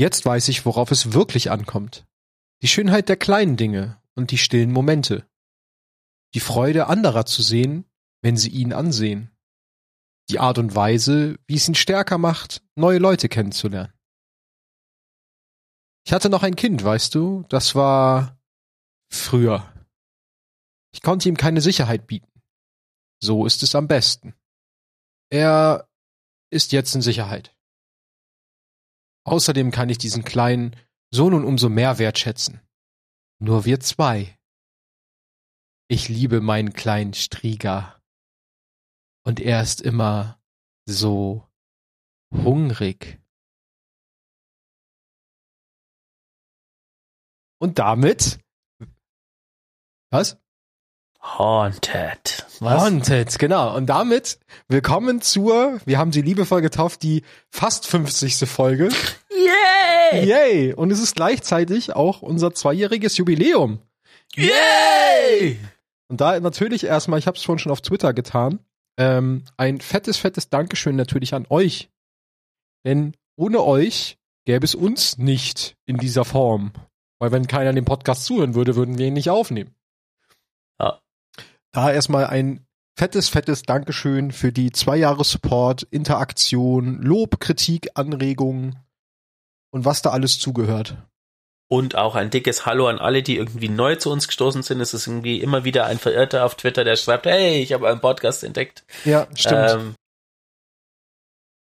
Jetzt weiß ich, worauf es wirklich ankommt. Die Schönheit der kleinen Dinge und die stillen Momente. Die Freude anderer zu sehen, wenn sie ihn ansehen. Die Art und Weise, wie es ihn stärker macht, neue Leute kennenzulernen. Ich hatte noch ein Kind, weißt du, das war früher. Ich konnte ihm keine Sicherheit bieten. So ist es am besten. Er ist jetzt in Sicherheit. Außerdem kann ich diesen kleinen so nun umso mehr wertschätzen. Nur wir zwei. Ich liebe meinen kleinen Strieger. Und er ist immer so hungrig. Und damit. Was? Haunted. Was? Haunted, genau. Und damit willkommen zur, wir haben sie liebevoll getauft, die fast 50. Folge. Yay! Yay! Und es ist gleichzeitig auch unser zweijähriges Jubiläum. Yay! Und da natürlich erstmal, ich habe es vorhin schon auf Twitter getan, ähm, ein fettes, fettes Dankeschön natürlich an euch. Denn ohne euch gäbe es uns nicht in dieser Form. Weil wenn keiner den Podcast zuhören würde, würden wir ihn nicht aufnehmen. Da erstmal ein fettes, fettes Dankeschön für die zwei Jahre Support, Interaktion, Lob, Kritik, Anregungen und was da alles zugehört. Und auch ein dickes Hallo an alle, die irgendwie neu zu uns gestoßen sind. Es ist irgendwie immer wieder ein Verirrter auf Twitter, der schreibt, hey, ich habe einen Podcast entdeckt. Ja, stimmt. Ähm,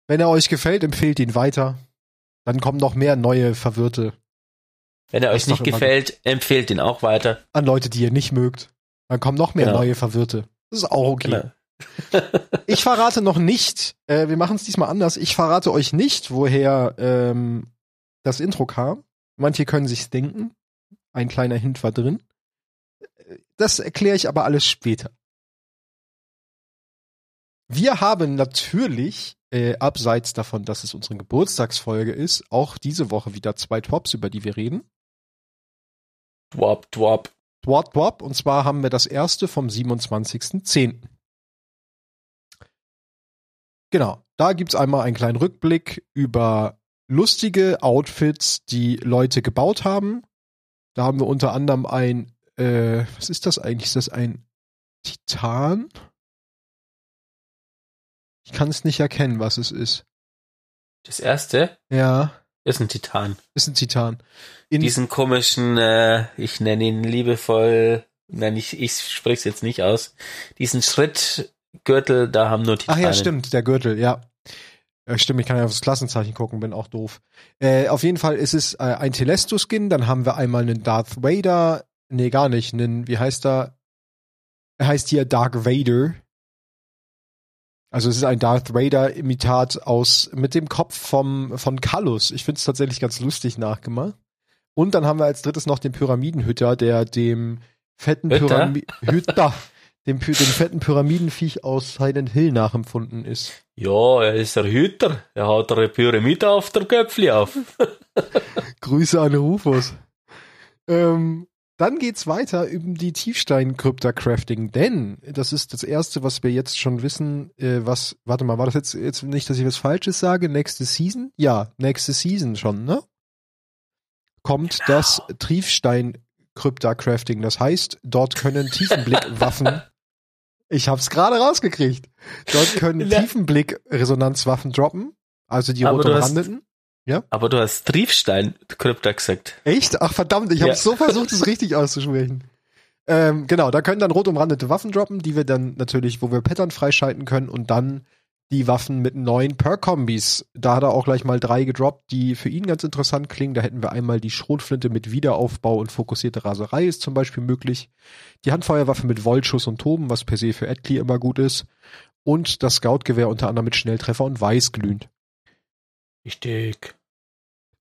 Wenn er euch gefällt, empfehlt ihn weiter. Dann kommen noch mehr neue Verwirrte. Wenn er euch nicht gefällt, empfehlt ihn auch weiter. An Leute, die ihr nicht mögt. Dann kommen noch mehr genau. neue Verwirrte. Das ist auch okay. Genau. ich verrate noch nicht, äh, wir machen es diesmal anders, ich verrate euch nicht, woher ähm, das Intro kam. Manche können sich's denken. Ein kleiner Hint war drin. Das erkläre ich aber alles später. Wir haben natürlich, äh, abseits davon, dass es unsere Geburtstagsfolge ist, auch diese Woche wieder zwei Tops, über die wir reden. Twop, twop. Twop, twop. Und zwar haben wir das erste vom 27.10. Genau. Da gibt's einmal einen kleinen Rückblick über lustige Outfits, die Leute gebaut haben. Da haben wir unter anderem ein, äh, was ist das eigentlich? Ist das ein Titan? Ich kann es nicht erkennen, was es ist. Das erste? Ja. Ist ein Titan. Ist ein Titan. In Diesen komischen, äh, ich nenne ihn liebevoll, nein, ich, ich spreche es jetzt nicht aus. Diesen Schrittgürtel, da haben nur Titanen. Ach ja, stimmt, der Gürtel, ja. ja stimmt, ich kann ja aufs Klassenzeichen gucken, bin auch doof. Äh, auf jeden Fall ist es äh, ein Telesto-Skin, dann haben wir einmal einen Darth Vader, nee, gar nicht, einen, wie heißt er? Er heißt hier Dark Vader. Also es ist ein Darth Vader Imitat aus mit dem Kopf vom von Kallus. Ich finde es tatsächlich ganz lustig nachgemacht. Und dann haben wir als drittes noch den Pyramidenhütter, der dem fetten Pyramiden dem, dem fetten Pyramidenviech aus Silent Hill nachempfunden ist. Ja, er ist der Hüter. Er hat eine Pyramide auf der Köpfli auf. Grüße an Rufus. Ähm, dann geht's weiter über die Tiefstein-Krypta-Crafting, denn das ist das erste, was wir jetzt schon wissen, äh, was, warte mal, war das jetzt, jetzt nicht, dass ich was Falsches sage, nächste Season? Ja, nächste Season schon, ne? Kommt genau. das Tiefstein-Krypta-Crafting. Das heißt, dort können Tiefenblick-Waffen ich hab's gerade rausgekriegt. Dort können Tiefenblick-Resonanzwaffen droppen, also die rot umrandeten. Ja? Aber du hast Triefstein-Krypta gesagt. Echt? Ach verdammt, ich habe ja. so versucht, es richtig auszusprechen. Ähm, genau, da können dann rot umrandete Waffen droppen, die wir dann natürlich, wo wir Pattern freischalten können und dann die Waffen mit neuen Per-Kombis. Da hat er auch gleich mal drei gedroppt, die für ihn ganz interessant klingen. Da hätten wir einmal die Schrotflinte mit Wiederaufbau und fokussierte Raserei ist zum Beispiel möglich. Die Handfeuerwaffe mit Voltschuss und Toben, was per se für Adley immer gut ist. Und das Scoutgewehr unter anderem mit Schnelltreffer und Weißglühend. Richtig.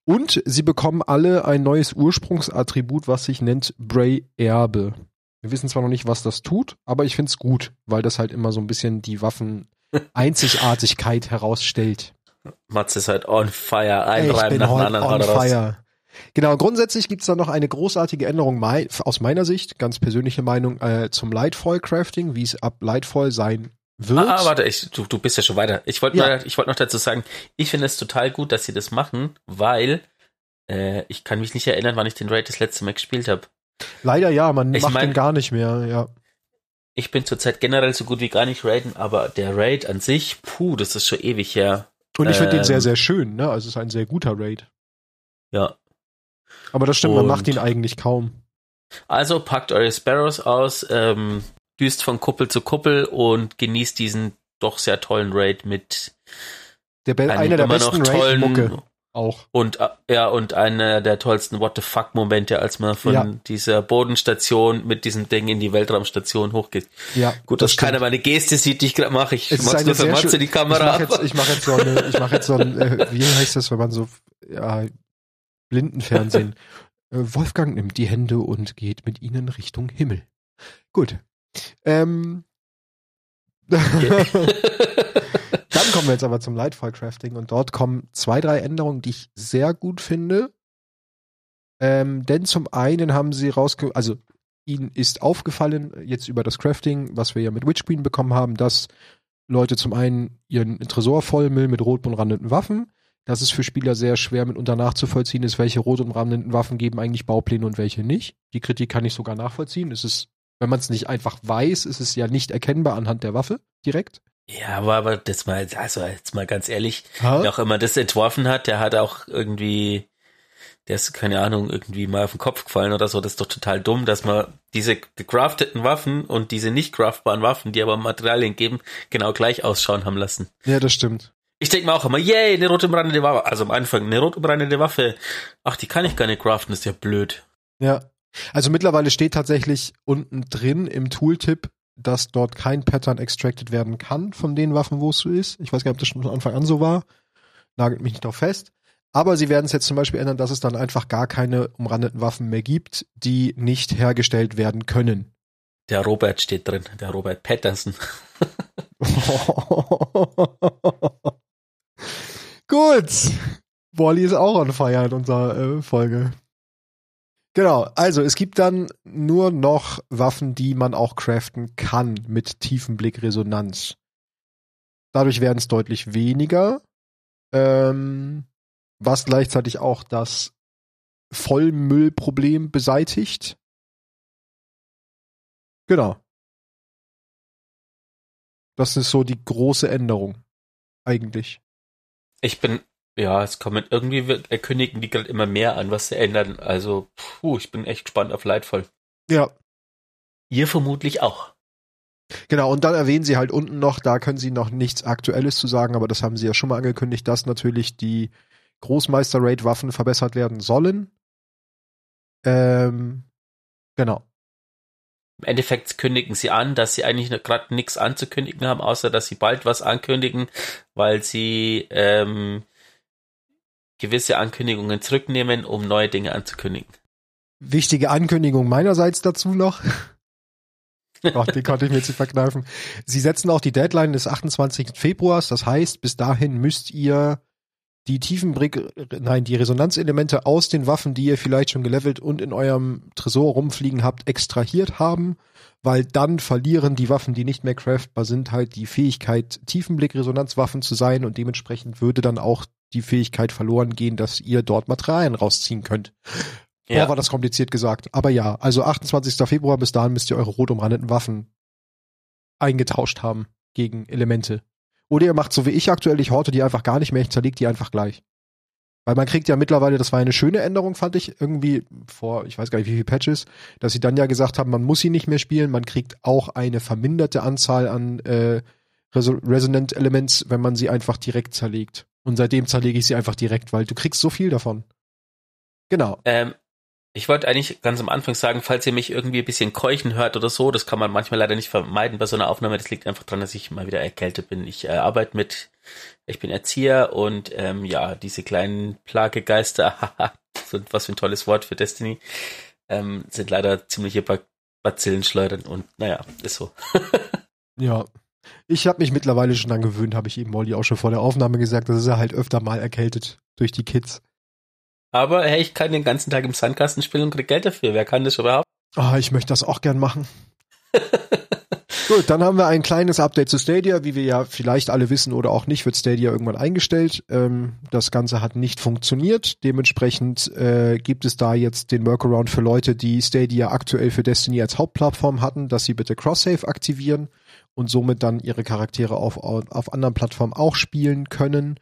Und sie bekommen alle ein neues Ursprungsattribut, was sich nennt Bray Erbe. Wir wissen zwar noch nicht, was das tut, aber ich find's gut, weil das halt immer so ein bisschen die Waffen Einzigartigkeit herausstellt. Mats ist halt on fire, ein Reim nach dem anderen on fire. Genau, grundsätzlich gibt's da noch eine großartige Änderung aus meiner Sicht, ganz persönliche Meinung, äh, zum Lightfoil Crafting, wie es ab Lightfoil sein wird. Ah, ah warte, ich, du, du bist ja schon weiter. Ich wollte ja. ich wollte noch dazu sagen, ich finde es total gut, dass sie das machen, weil Äh, ich kann mich nicht erinnern, wann ich den Raid das letzte Mal gespielt habe. Leider ja, man Ich macht mein- den gar nicht mehr, ja. Ich bin zurzeit generell so gut wie gar nicht raiden, aber der Raid an sich, puh, das ist schon ewig her. Und ich finde den Ähm. sehr, sehr schön, ne? Also es ist ein sehr guter Raid. Ja. Aber das stimmt, man Und- macht ihn eigentlich kaum. Also packt eure Sparrows aus, ähm, düst von Kuppel zu Kuppel und genießt diesen doch sehr tollen Raid mit Der Be einer der besten Raid-Mucke auch. Und äh, ja, und einer der tollsten What the fuck Momente, als man von Ja. dieser Bodenstation mit diesem Ding in die Weltraumstation hochgeht. Ja, Gut, das dass keiner stimmt. meine Geste sieht, die ich gerade mache. Ich mach's nur für Matze die Ich Kamera. mache jetzt, ich mach jetzt so eine, ich mache jetzt so ein, äh, wie heißt das, wenn man so, ja, Blindenfernsehen. Äh, Wolfgang nimmt die Hände und geht mit ihnen Richtung Himmel. Gut. Ähm, Dann kommen wir jetzt aber zum Lightfall Crafting und dort kommen zwei, drei Änderungen, die ich sehr gut finde. Ähm, denn zum einen haben sie rausge... Also ihnen ist aufgefallen, jetzt über das Crafting, was wir ja mit Witchqueen bekommen haben, dass Leute zum einen ihren Tresor vollmüllen mit rot umrandeten Waffen. dass es für Spieler sehr schwer mitunter nachzuvollziehen ist, welche rot umrandeten Waffen geben eigentlich Baupläne und welche nicht. Die Kritik kann ich sogar nachvollziehen. Es ist, wenn man es nicht einfach weiß, ist es ja nicht erkennbar anhand der Waffe direkt. Ja, aber, aber das mal, also jetzt mal ganz ehrlich, Ha? wer auch immer das entworfen hat, der hat auch irgendwie, der ist, keine Ahnung, irgendwie mal auf den Kopf gefallen oder so. Das ist doch total dumm, dass man diese gecrafteten Waffen und diese nicht craftbaren Waffen, die aber Materialien geben, genau gleich ausschauen haben lassen. Ja, das stimmt. Ich denke mir auch immer, yay, eine rot umrandete Waffe. Also am Anfang, eine rot umrandete Waffe. Ach, die kann ich gar nicht craften, ist ja blöd. Ja. Also mittlerweile steht tatsächlich unten drin im Tooltip, dass dort kein Pattern extracted werden kann von den Waffen, wo es so ist. Ich weiß gar nicht, ob das schon von Anfang an so war. Nagelt mich nicht drauf fest. Aber sie werden es jetzt zum Beispiel ändern, dass es dann einfach gar keine umrandeten Waffen mehr gibt, die nicht hergestellt werden können. Der Robert steht drin, der Robert Patterson. Gut. Wally ist auch on fire in unserer äh, Folge. Genau, also es gibt dann nur noch Waffen, die man auch craften kann mit Tiefenblickresonanz. Dadurch werden es deutlich weniger, ähm, was gleichzeitig auch das Vollmüllproblem beseitigt. Genau. Das ist so die große Änderung. Eigentlich. Ich bin, ja, es kommen irgendwie wird- erkündigen die gerade immer mehr an, was sie ändern. Also, puh, ich bin echt gespannt auf Leidvoll. Ja, Ihr vermutlich auch. Genau, und dann erwähnen sie halt unten noch, da können sie noch nichts Aktuelles zu sagen, aber das haben sie ja schon mal angekündigt, dass natürlich die Großmeister-Raid-Waffen verbessert werden sollen. Ähm, genau. Im Endeffekt kündigen sie an, dass sie eigentlich gerade nichts anzukündigen haben, außer dass sie bald was ankündigen, weil sie ähm, gewisse Ankündigungen zurücknehmen, um neue Dinge anzukündigen. Wichtige Ankündigung meinerseits dazu noch. Gott, die konnte ich mir jetzt nicht verkneifen. Sie setzen auch die Deadline des 28. Februars, das heißt, bis dahin müsst ihr die Tiefenbrick, nein, die Resonanzelemente aus den Waffen, die ihr vielleicht schon gelevelt und in eurem Tresor rumfliegen habt, extrahiert haben, weil dann verlieren die Waffen, die nicht mehr craftbar sind, halt die Fähigkeit, Tiefenblick-Resonanzwaffen zu sein und dementsprechend würde dann auch die Fähigkeit verloren gehen, dass ihr dort Materialien rausziehen könnt. Ja. Boah, war das kompliziert gesagt. Aber ja, also 28. Februar, bis dahin müsst ihr eure rot umrandeten Waffen eingetauscht haben gegen Elemente. Oder ihr macht so wie ich aktuell, ich horte die einfach gar nicht mehr, ich zerleg die einfach gleich. Weil man kriegt ja mittlerweile, das war eine schöne Änderung, fand ich, irgendwie vor, ich weiß gar nicht wie viele Patches, dass sie dann ja gesagt haben, man muss sie nicht mehr spielen, man kriegt auch eine verminderte Anzahl an äh, Reso Resonant Elements, wenn man sie einfach direkt zerlegt. Und seitdem zerlege ich sie einfach direkt, weil du kriegst so viel davon. Genau. Ähm, ich wollte eigentlich ganz am Anfang sagen, falls ihr mich irgendwie ein bisschen keuchen hört oder so, das kann man manchmal leider nicht vermeiden bei so einer Aufnahme. Das liegt einfach daran, dass ich mal wieder erkältet bin. Ich äh, arbeite mit, ich bin Erzieher und ähm, ja, diese kleinen Plagegeister, so was für ein tolles Wort für Destiny, ähm, sind leider ziemliche ba Bazillenschleudern und naja, ist so. Ja. Ich habe mich mittlerweile schon dran gewöhnt, habe ich eben Molly auch schon vor der Aufnahme gesagt, das ist er halt öfter mal erkältet durch die Kids. Aber hey, ich kann den ganzen Tag im Sandkasten spielen und krieg Geld dafür. Wer kann das überhaupt? Ah, ich möchte das auch gern machen. Gut, dann haben wir ein kleines Update zu Stadia. Wie wir ja vielleicht alle wissen oder auch nicht, wird Stadia irgendwann eingestellt. Ähm, das Ganze hat nicht funktioniert. Dementsprechend äh, gibt es da jetzt den Workaround für Leute, die Stadia aktuell für Destiny als Hauptplattform hatten, dass sie bitte Cross-Save aktivieren und somit dann ihre Charaktere auf, auf anderen Plattformen auch spielen können.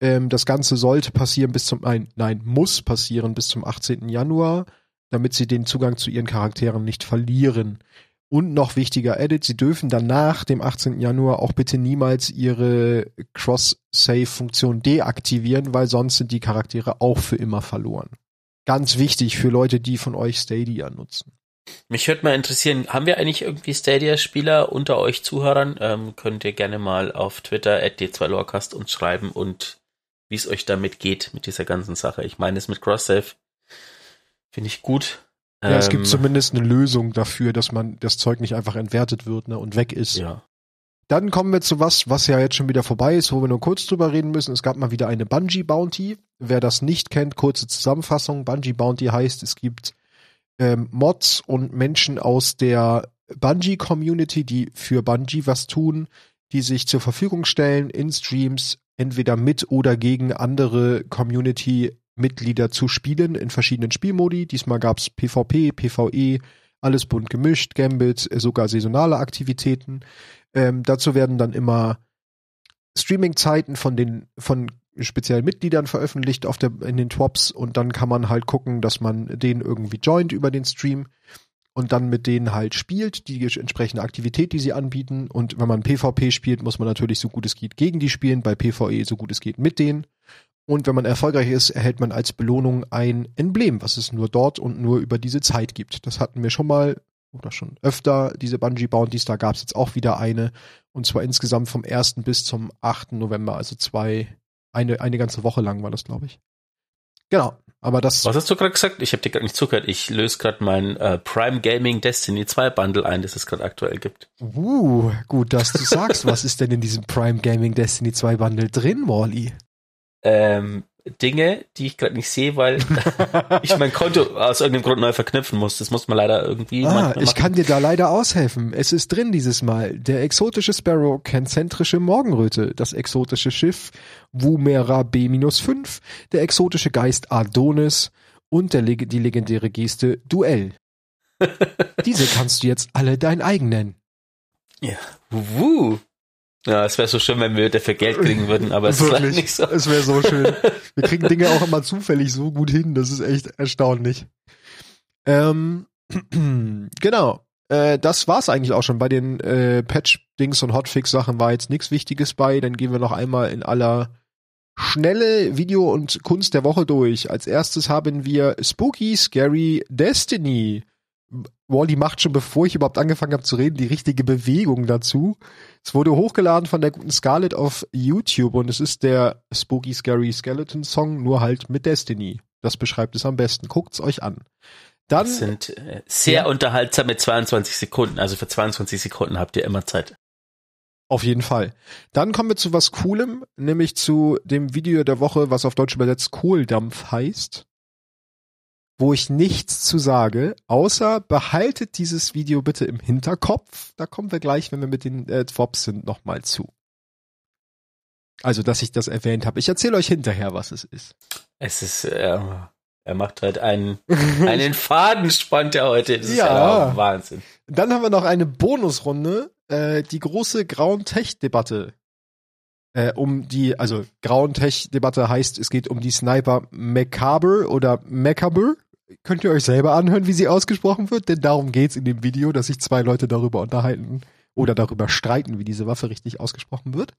Ähm, das Ganze sollte passieren bis zum, nein, nein, muss passieren bis zum 18. Januar, damit sie den Zugang zu ihren Charakteren nicht verlieren. Und noch wichtiger Edit, sie dürfen dann nach dem 18. Januar auch bitte niemals ihre Cross-Save-Funktion deaktivieren, weil sonst sind die Charaktere auch für immer verloren. Ganz wichtig für Leute, die von euch Stadia nutzen. Mich würde mal interessieren, haben wir eigentlich irgendwie Stadia-Spieler unter euch Zuhörern? Ähm, könnt ihr gerne mal auf Twitter at d2lorecast uns schreiben und wie es euch damit geht mit dieser ganzen Sache. Ich meine, es mit Cross-Save finde ich gut. Ja, ähm, es gibt ähm, zumindest eine Lösung dafür, dass man das Zeug nicht einfach entwertet wird ne, und weg ist. Ja. Dann kommen wir zu was, was ja jetzt schon wieder vorbei ist, wo wir nur kurz drüber reden müssen. Es gab mal wieder eine Bungee Bounty. Wer das nicht kennt, kurze Zusammenfassung. Bungee Bounty heißt, es gibt ähm, Mods und Menschen aus der Bungee Community, die für Bungee was tun, die sich zur Verfügung stellen in Streams, entweder mit oder gegen andere Community Mitglieder zu spielen in verschiedenen Spielmodi. Diesmal gab's PvP, PvE, alles bunt gemischt, Gambit, äh, sogar saisonale Aktivitäten. Ähm, dazu werden dann immer Streaming-Zeiten von den von speziellen Mitgliedern veröffentlicht auf der in den Twops und dann kann man halt gucken, dass man den irgendwie joint über den Stream und dann mit denen halt spielt, die entsprechende Aktivität, die sie anbieten. Und wenn man PvP spielt, muss man natürlich so gut es geht gegen die spielen, bei PvE so gut es geht mit denen. Und wenn man erfolgreich ist, erhält man als Belohnung ein Emblem, was es nur dort und nur über diese Zeit gibt. Das hatten wir schon mal oder schon öfter, diese Bungee Bounties. Da gab es jetzt auch wieder eine. Und zwar insgesamt vom 1. bis zum 8. November, also zwei, eine, eine ganze Woche lang war das, glaube ich. Genau. Aber das. Was hast du gerade gesagt? Ich habe dir gerade nicht zugehört. Ich löse gerade mein äh, Prime Gaming Destiny 2 Bundle ein, das es gerade aktuell gibt. Uh, gut, dass du sagst, was ist denn in diesem Prime Gaming Destiny 2 Bundle drin, Wally? ähm, Dinge, die ich gerade nicht sehe, weil ich mein Konto aus irgendeinem Grund neu verknüpfen muss. Das muss man leider irgendwie. Ah, ich kann dir da leider aushelfen. Es ist drin dieses Mal. Der exotische Sparrow konzentrische Morgenröte, das exotische Schiff Wumera B-5, der exotische Geist Adonis und der, die legendäre Geste Duell. Diese kannst du jetzt alle dein eigen nennen. Ja. Wuhu. Ja, es wäre so schön, wenn wir dafür Geld kriegen würden, aber es Wirklich, ist nicht so. Es wäre so schön. Wir kriegen Dinge auch immer zufällig so gut hin, das ist echt erstaunlich. Ähm, genau. Äh, das war's eigentlich auch schon. Bei den äh, Patch-Dings und Hotfix-Sachen war jetzt nichts Wichtiges bei. Dann gehen wir noch einmal in aller schnelle Video- und Kunst der Woche durch. Als erstes haben wir Spooky Scary Destiny. Wally macht schon, bevor ich überhaupt angefangen habe zu reden, die richtige Bewegung dazu. Es wurde hochgeladen von der guten Scarlett auf YouTube und es ist der Spooky Scary Skeleton Song, nur halt mit Destiny. Das beschreibt es am besten. Guckt's euch an. Dann das sind äh, sehr ja. unterhaltsame 22 Sekunden. Also für 22 Sekunden habt ihr immer Zeit. Auf jeden Fall. Dann kommen wir zu was Coolem, nämlich zu dem Video der Woche, was auf Deutsch übersetzt Kohldampf heißt wo ich nichts zu sage, außer behaltet dieses Video bitte im Hinterkopf. Da kommen wir gleich, wenn wir mit den äh, Twops sind, nochmal zu. Also, dass ich das erwähnt habe. Ich erzähle euch hinterher, was es ist. Es ist, äh, er macht halt einen, einen Faden, spannt er heute. Das ja. ist ja Wahnsinn. Dann haben wir noch eine Bonusrunde, äh, die große Grauen Tech-Debatte. Äh, um die, also Grauen Tech-Debatte heißt, es geht um die Sniper Macabre oder Macabre könnt ihr euch selber anhören, wie sie ausgesprochen wird, denn darum geht's in dem Video, dass sich zwei Leute darüber unterhalten oder darüber streiten, wie diese Waffe richtig ausgesprochen wird.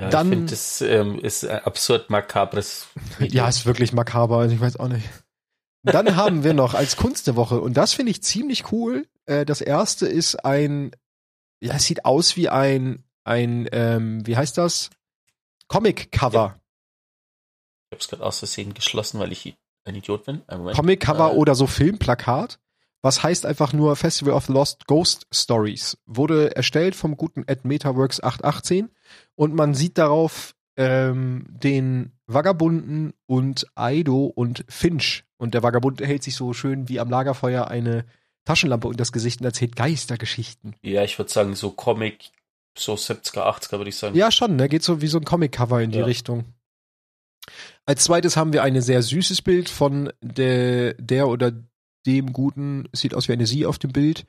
Ja, Dann, ich finde, das ähm, ist absurd makabres. Video. Ja, ist wirklich makaber, also ich weiß auch nicht. Dann haben wir noch als Kunst der Woche, und das finde ich ziemlich cool. Äh, das erste ist ein, ja, es sieht aus wie ein, ein, ähm, wie heißt das? Comic-Cover. Ja. Ich habe es gerade aus Versehen geschlossen, weil ich ein Idiot bin. Comic-Cover äh, oder so Filmplakat. Was heißt einfach nur Festival of the Lost Ghost Stories. Wurde erstellt vom guten Ed Metaworks 818 und man sieht darauf ähm, den Vagabunden und Aido und Finch. Und der Vagabund hält sich so schön wie am Lagerfeuer eine Taschenlampe und das Gesicht und erzählt Geistergeschichten. Ja, ich würde sagen, so Comic, so 70er, 80er würde ich sagen. Ja, schon, ne? Geht so wie so ein Comic-Cover in die Ja. Richtung. Als zweites haben wir ein sehr süßes Bild von der, der oder dem guten, sieht aus wie eine Sie auf dem Bild,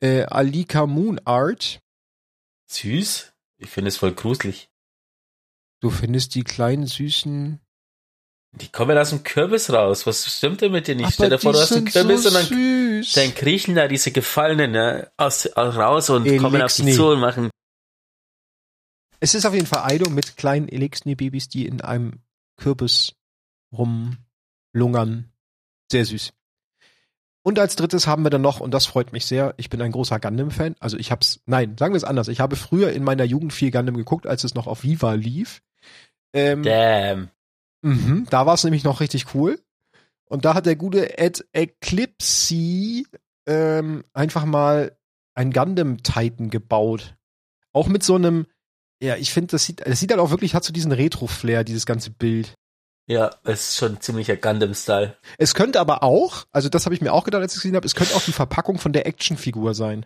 äh, Alika Moon Art. Süß? Ich finde es voll gruselig. Du findest die kleinen süßen. Die kommen aus dem Kürbis raus. Was stimmt denn mit dir nicht? Stell dir vor, die du hast einen Kürbis so und dann, süß. dann kriechen da diese Gefallenen ne, aus, aus, raus und kommen auf dich Elixni. zu und machen. Es ist auf jeden Fall Aido mit kleinen Elixni-Babys, die in einem Kürbis rumlungern. Sehr süß. Und als drittes haben wir dann noch, und das freut mich sehr, ich bin ein großer Gundam-Fan. Also ich hab's, nein, sagen wir es anders. Ich habe früher in meiner Jugend viel Gundam geguckt, als es noch auf Viva lief. Ähm, Damn. Mhm, da war es nämlich noch richtig cool. Und da hat der gute Ed Eclipse ähm, einfach mal ein Gundam Titan gebaut. Auch mit so einem, ja, ich finde, das sieht, das sieht halt auch wirklich, hat so diesen Retro-Flair, dieses ganze Bild. Ja, es ist schon ziemlicher Gundam-Style. Es könnte aber auch, also das habe ich mir auch gedacht, als ich es gesehen habe, es könnte auch die Verpackung von der Actionfigur sein.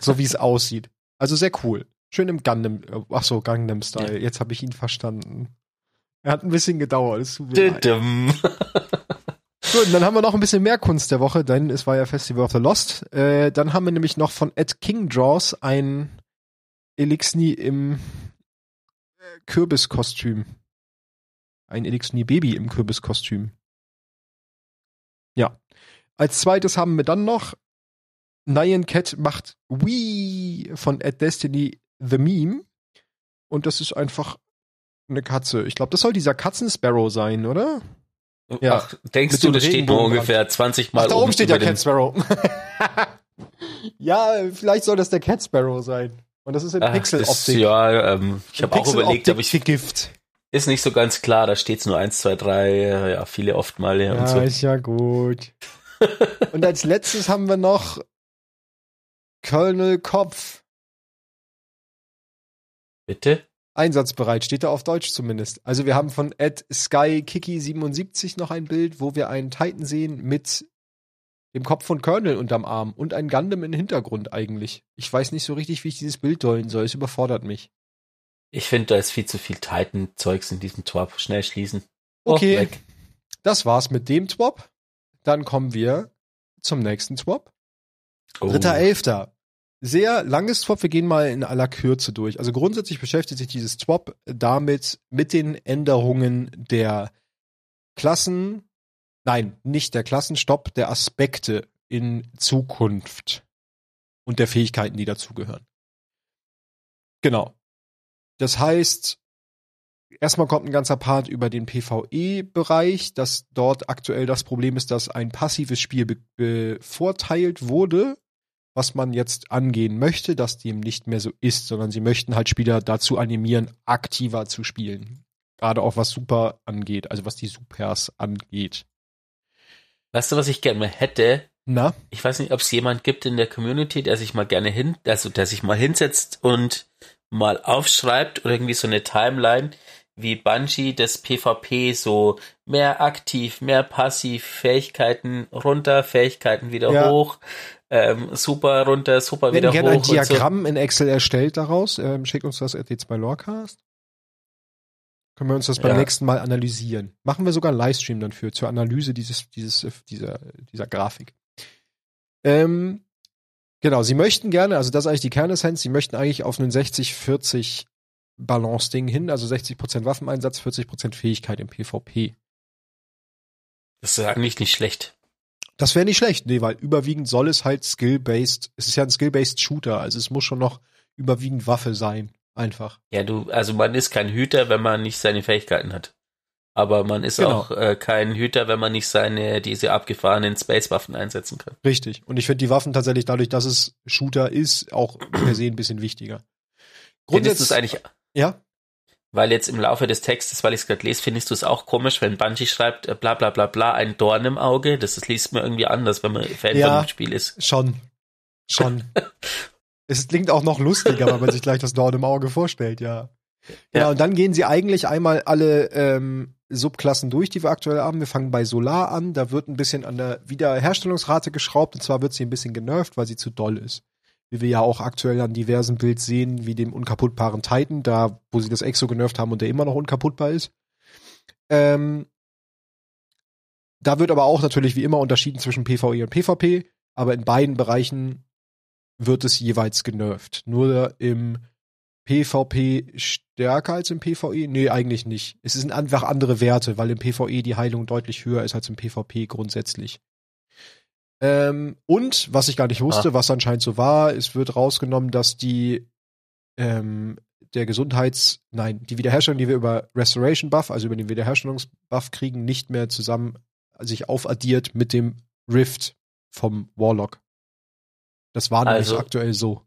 so wie es aussieht. Also sehr cool. Schön im Gundam, ach so, Gundam-Style. Jetzt habe ich ihn verstanden. Er hat ein bisschen gedauert. Es tut mir leid. Gut, und dann haben wir noch ein bisschen mehr Kunst der Woche, denn es war ja Festival of the Lost. Äh, dann haben wir nämlich noch von Ed King Draws ein Elixni im äh, Kürbiskostüm. Ein Elixni Baby im Kürbiskostüm. Ja. Als zweites haben wir dann noch Nyan Cat macht Wii von Ed Destiny The Meme. Und das ist einfach eine Katze. Ich glaube, das soll dieser Katzen-Sparrow sein, oder? Ja. Ach, denkst Mit du, das steht nur ungefähr 20 Mal Ach, da oben steht ja Cat Sparrow. ja, vielleicht soll das der Cat Sparrow sein. Und das ist in Pixel-Optik. ja, ähm, ich habe auch überlegt, aber ich Gift. ist nicht so ganz klar. Da steht's nur eins, zwei, drei, äh, ja, viele oft mal ja, so. ist ja gut. und als letztes haben wir noch Colonel Kopf. Bitte? Einsatzbereit, steht da auf Deutsch zumindest. Also wir haben von Ed Sky Kiki 77 noch ein Bild, wo wir einen Titan sehen mit dem Kopf von Colonel unterm Arm und ein Gundam im Hintergrund eigentlich. Ich weiß nicht so richtig, wie ich dieses Bild deuten soll. Es überfordert mich. Ich finde, da ist viel zu viel Titan-Zeugs in diesem Twap. Schnell schließen. Oh, Okay, weg. das war's mit dem Twop. Dann kommen wir zum nächsten Twop. Oh. Dritter Elfter. Sehr langes Twop, wir gehen mal in aller Kürze durch. Also grundsätzlich beschäftigt sich dieses Twop damit mit den Änderungen der Klassen, nein, nicht der Klassenstopp, der Aspekte in Zukunft und der Fähigkeiten, die dazugehören. Genau. Das heißt, erstmal kommt ein ganzer Part über den PvE-Bereich, dass dort aktuell das Problem ist, dass ein passives Spiel be bevorteilt wurde, was man jetzt angehen möchte, dass dem nicht mehr so ist, sondern sie möchten halt Spieler dazu animieren, aktiver zu spielen. Gerade auch was Super angeht, also was die Supers angeht. Weißt du, was ich gerne mal hätte? Na? Ich weiß nicht, ob es jemand gibt in der Community, der sich mal gerne hin, also der sich mal hinsetzt und mal aufschreibt oder irgendwie so eine Timeline, wie Bungie das PvP so mehr aktiv, mehr passiv, Fähigkeiten runter, Fähigkeiten wieder Ja. hoch, ähm, super runter, super Wir wieder hätten gerne ein hoch. und so. Diagramm in Excel erstellt daraus. Ähm, schickt uns das RT2 Lorecast. Können wir uns das beim Ja. nächsten Mal analysieren. Machen wir sogar einen Livestream dann für, zur Analyse dieses, dieses, dieser, dieser Grafik. Ähm, genau, sie möchten gerne, also das ist eigentlich die Kernessenz, sie möchten eigentlich auf einen 60-40 Balance-Ding hin, also 60% Waffeneinsatz, 40% Fähigkeit im PvP. Das ist eigentlich nicht schlecht. Das wäre nicht schlecht, nee, weil überwiegend soll es halt skill-based, es ist ja ein skill-based Shooter, also es muss schon noch überwiegend Waffe sein, einfach. Ja, du, also man ist kein Hüter, wenn man nicht seine Fähigkeiten hat. Aber man ist Genau. auch äh, kein Hüter, wenn man nicht seine, diese abgefahrenen Space-Waffen einsetzen kann. Richtig. Und ich finde die Waffen tatsächlich dadurch, dass es Shooter ist, auch per se ein bisschen wichtiger. Findest du es eigentlich, ja, weil jetzt im Laufe des Textes, weil ich es gerade lese, findest du es auch komisch, wenn Bungie schreibt, äh, bla bla bla bla, ein Dorn im Auge? Das, das liest man irgendwie anders, wenn man Fan Ja. von dem Spiel ist. schon. Schon. es klingt auch noch lustiger, weil man sich gleich das Dorn im Auge vorstellt, ja. Genau, Ja. und dann gehen sie eigentlich einmal alle ähm, Subklassen durch, die wir aktuell haben. Wir fangen bei Solar an. Da wird ein bisschen an der Wiederherstellungsrate geschraubt. Und zwar wird sie ein bisschen genervt, weil sie zu doll ist. Wie wir ja auch aktuell an diversen Builds sehen, wie dem unkaputtbaren Titan, da, wo sie das Exo genervt haben und der immer noch unkaputtbar ist. Ähm, da wird aber auch natürlich wie immer unterschieden zwischen PvE und PvP, aber in beiden Bereichen wird es jeweils genervt. Nur im PvP stärker als im PvE? Nee, eigentlich nicht. Es sind einfach andere Werte, weil im PvE die Heilung deutlich höher ist als im PvP grundsätzlich. Ähm, und, was ich gar nicht wusste, ah. was anscheinend so war, es wird rausgenommen, dass die ähm, der Gesundheits, nein, die Wiederherstellung, die wir über Restoration Buff, also über den Wiederherstellungsbuff kriegen, nicht mehr zusammen sich aufaddiert mit dem Rift vom Warlock. Das war nämlich also, aktuell so.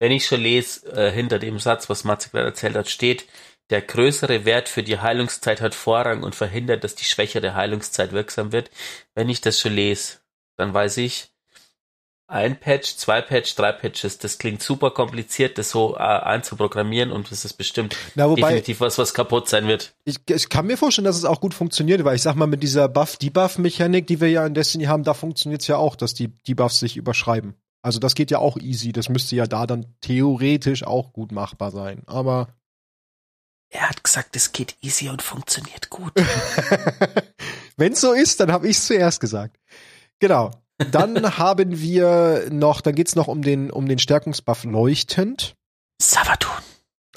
Wenn ich schon lese, äh, hinter dem Satz, was Matze gerade erzählt hat, steht, der größere Wert für die Heilungszeit hat Vorrang und verhindert, dass die schwächere Heilungszeit wirksam wird. Wenn ich das schon lese, dann weiß ich, ein Patch, zwei Patch, drei Patches, das klingt super kompliziert, das so äh, einzuprogrammieren und das ist bestimmt Na, wobei, definitiv was, was kaputt sein wird. Ich, ich kann mir vorstellen, dass es auch gut funktioniert, weil ich sag mal, mit dieser Buff-Debuff-Mechanik, die wir ja in Destiny haben, da funktioniert es ja auch, dass die Debuffs sich überschreiben. Also das geht ja auch easy, das müsste ja da dann theoretisch auch gut machbar sein, aber er hat gesagt, es geht easy und funktioniert gut. Wenn es so ist, dann habe ich es zuerst gesagt. Genau. Dann haben wir noch, dann geht's noch um den, um den Stärkungsbuff leuchtend. Savatun.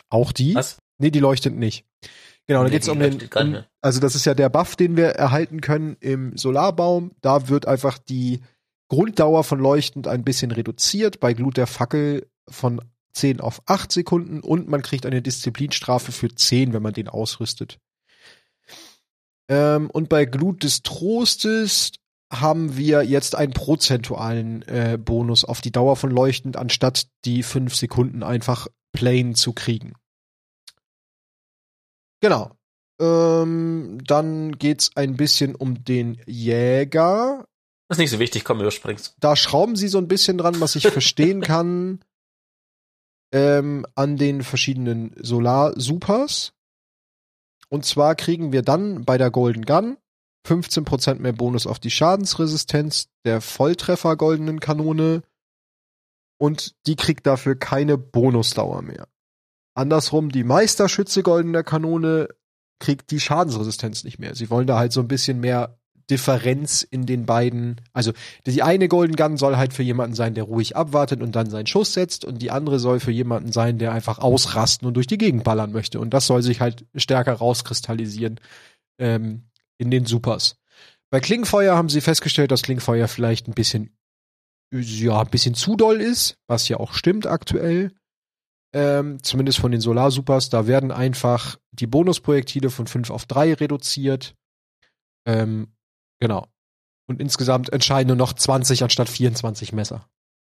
Auch die? Was? Nee, die leuchtend nicht. Genau, dann nee, geht's um den, um, also das ist ja der Buff, den wir erhalten können im Solarbaum. Da wird einfach die Grunddauer von leuchtend ein bisschen reduziert, bei Glut der Fackel von 10 auf 8 Sekunden und man kriegt eine Disziplinstrafe für 10, wenn man den ausrüstet. Ähm, und bei Glut des Trostes haben wir jetzt einen prozentualen äh, Bonus auf die Dauer von leuchtend, anstatt die fünf Sekunden einfach plain zu kriegen. Genau. Ähm, dann geht's ein bisschen um den Jäger. Das ist nicht so wichtig, komm, überspringst. Da schrauben sie so ein bisschen dran, was ich verstehen kann, ähm, an den verschiedenen Solar-Supers. Und zwar kriegen wir dann bei der Golden Gun 15% mehr Bonus auf die Schadensresistenz der Volltreffer goldenen Kanone und die kriegt dafür keine Bonusdauer mehr. Andersrum, die Meisterschütze goldener Kanone kriegt die Schadensresistenz nicht mehr. Sie wollen da halt so ein bisschen mehr Differenz in den beiden. Also die eine Golden Gun soll halt für jemanden sein, der ruhig abwartet und dann seinen Schuss setzt und die andere soll für jemanden sein, der einfach ausrasten und durch die Gegend ballern möchte. Und das soll sich halt stärker rauskristallisieren ähm, in den Supers. Bei Klingenfeuer haben sie festgestellt, dass Klingenfeuer vielleicht ein bisschen, ja, ein bisschen zu doll ist, was ja auch stimmt aktuell. Ähm, zumindest von den Solar-Supers. Da werden einfach die Bonusprojektile von 5 auf 3 reduziert. Ähm, genau. Und insgesamt entscheiden nur noch 20 anstatt 24 Messer.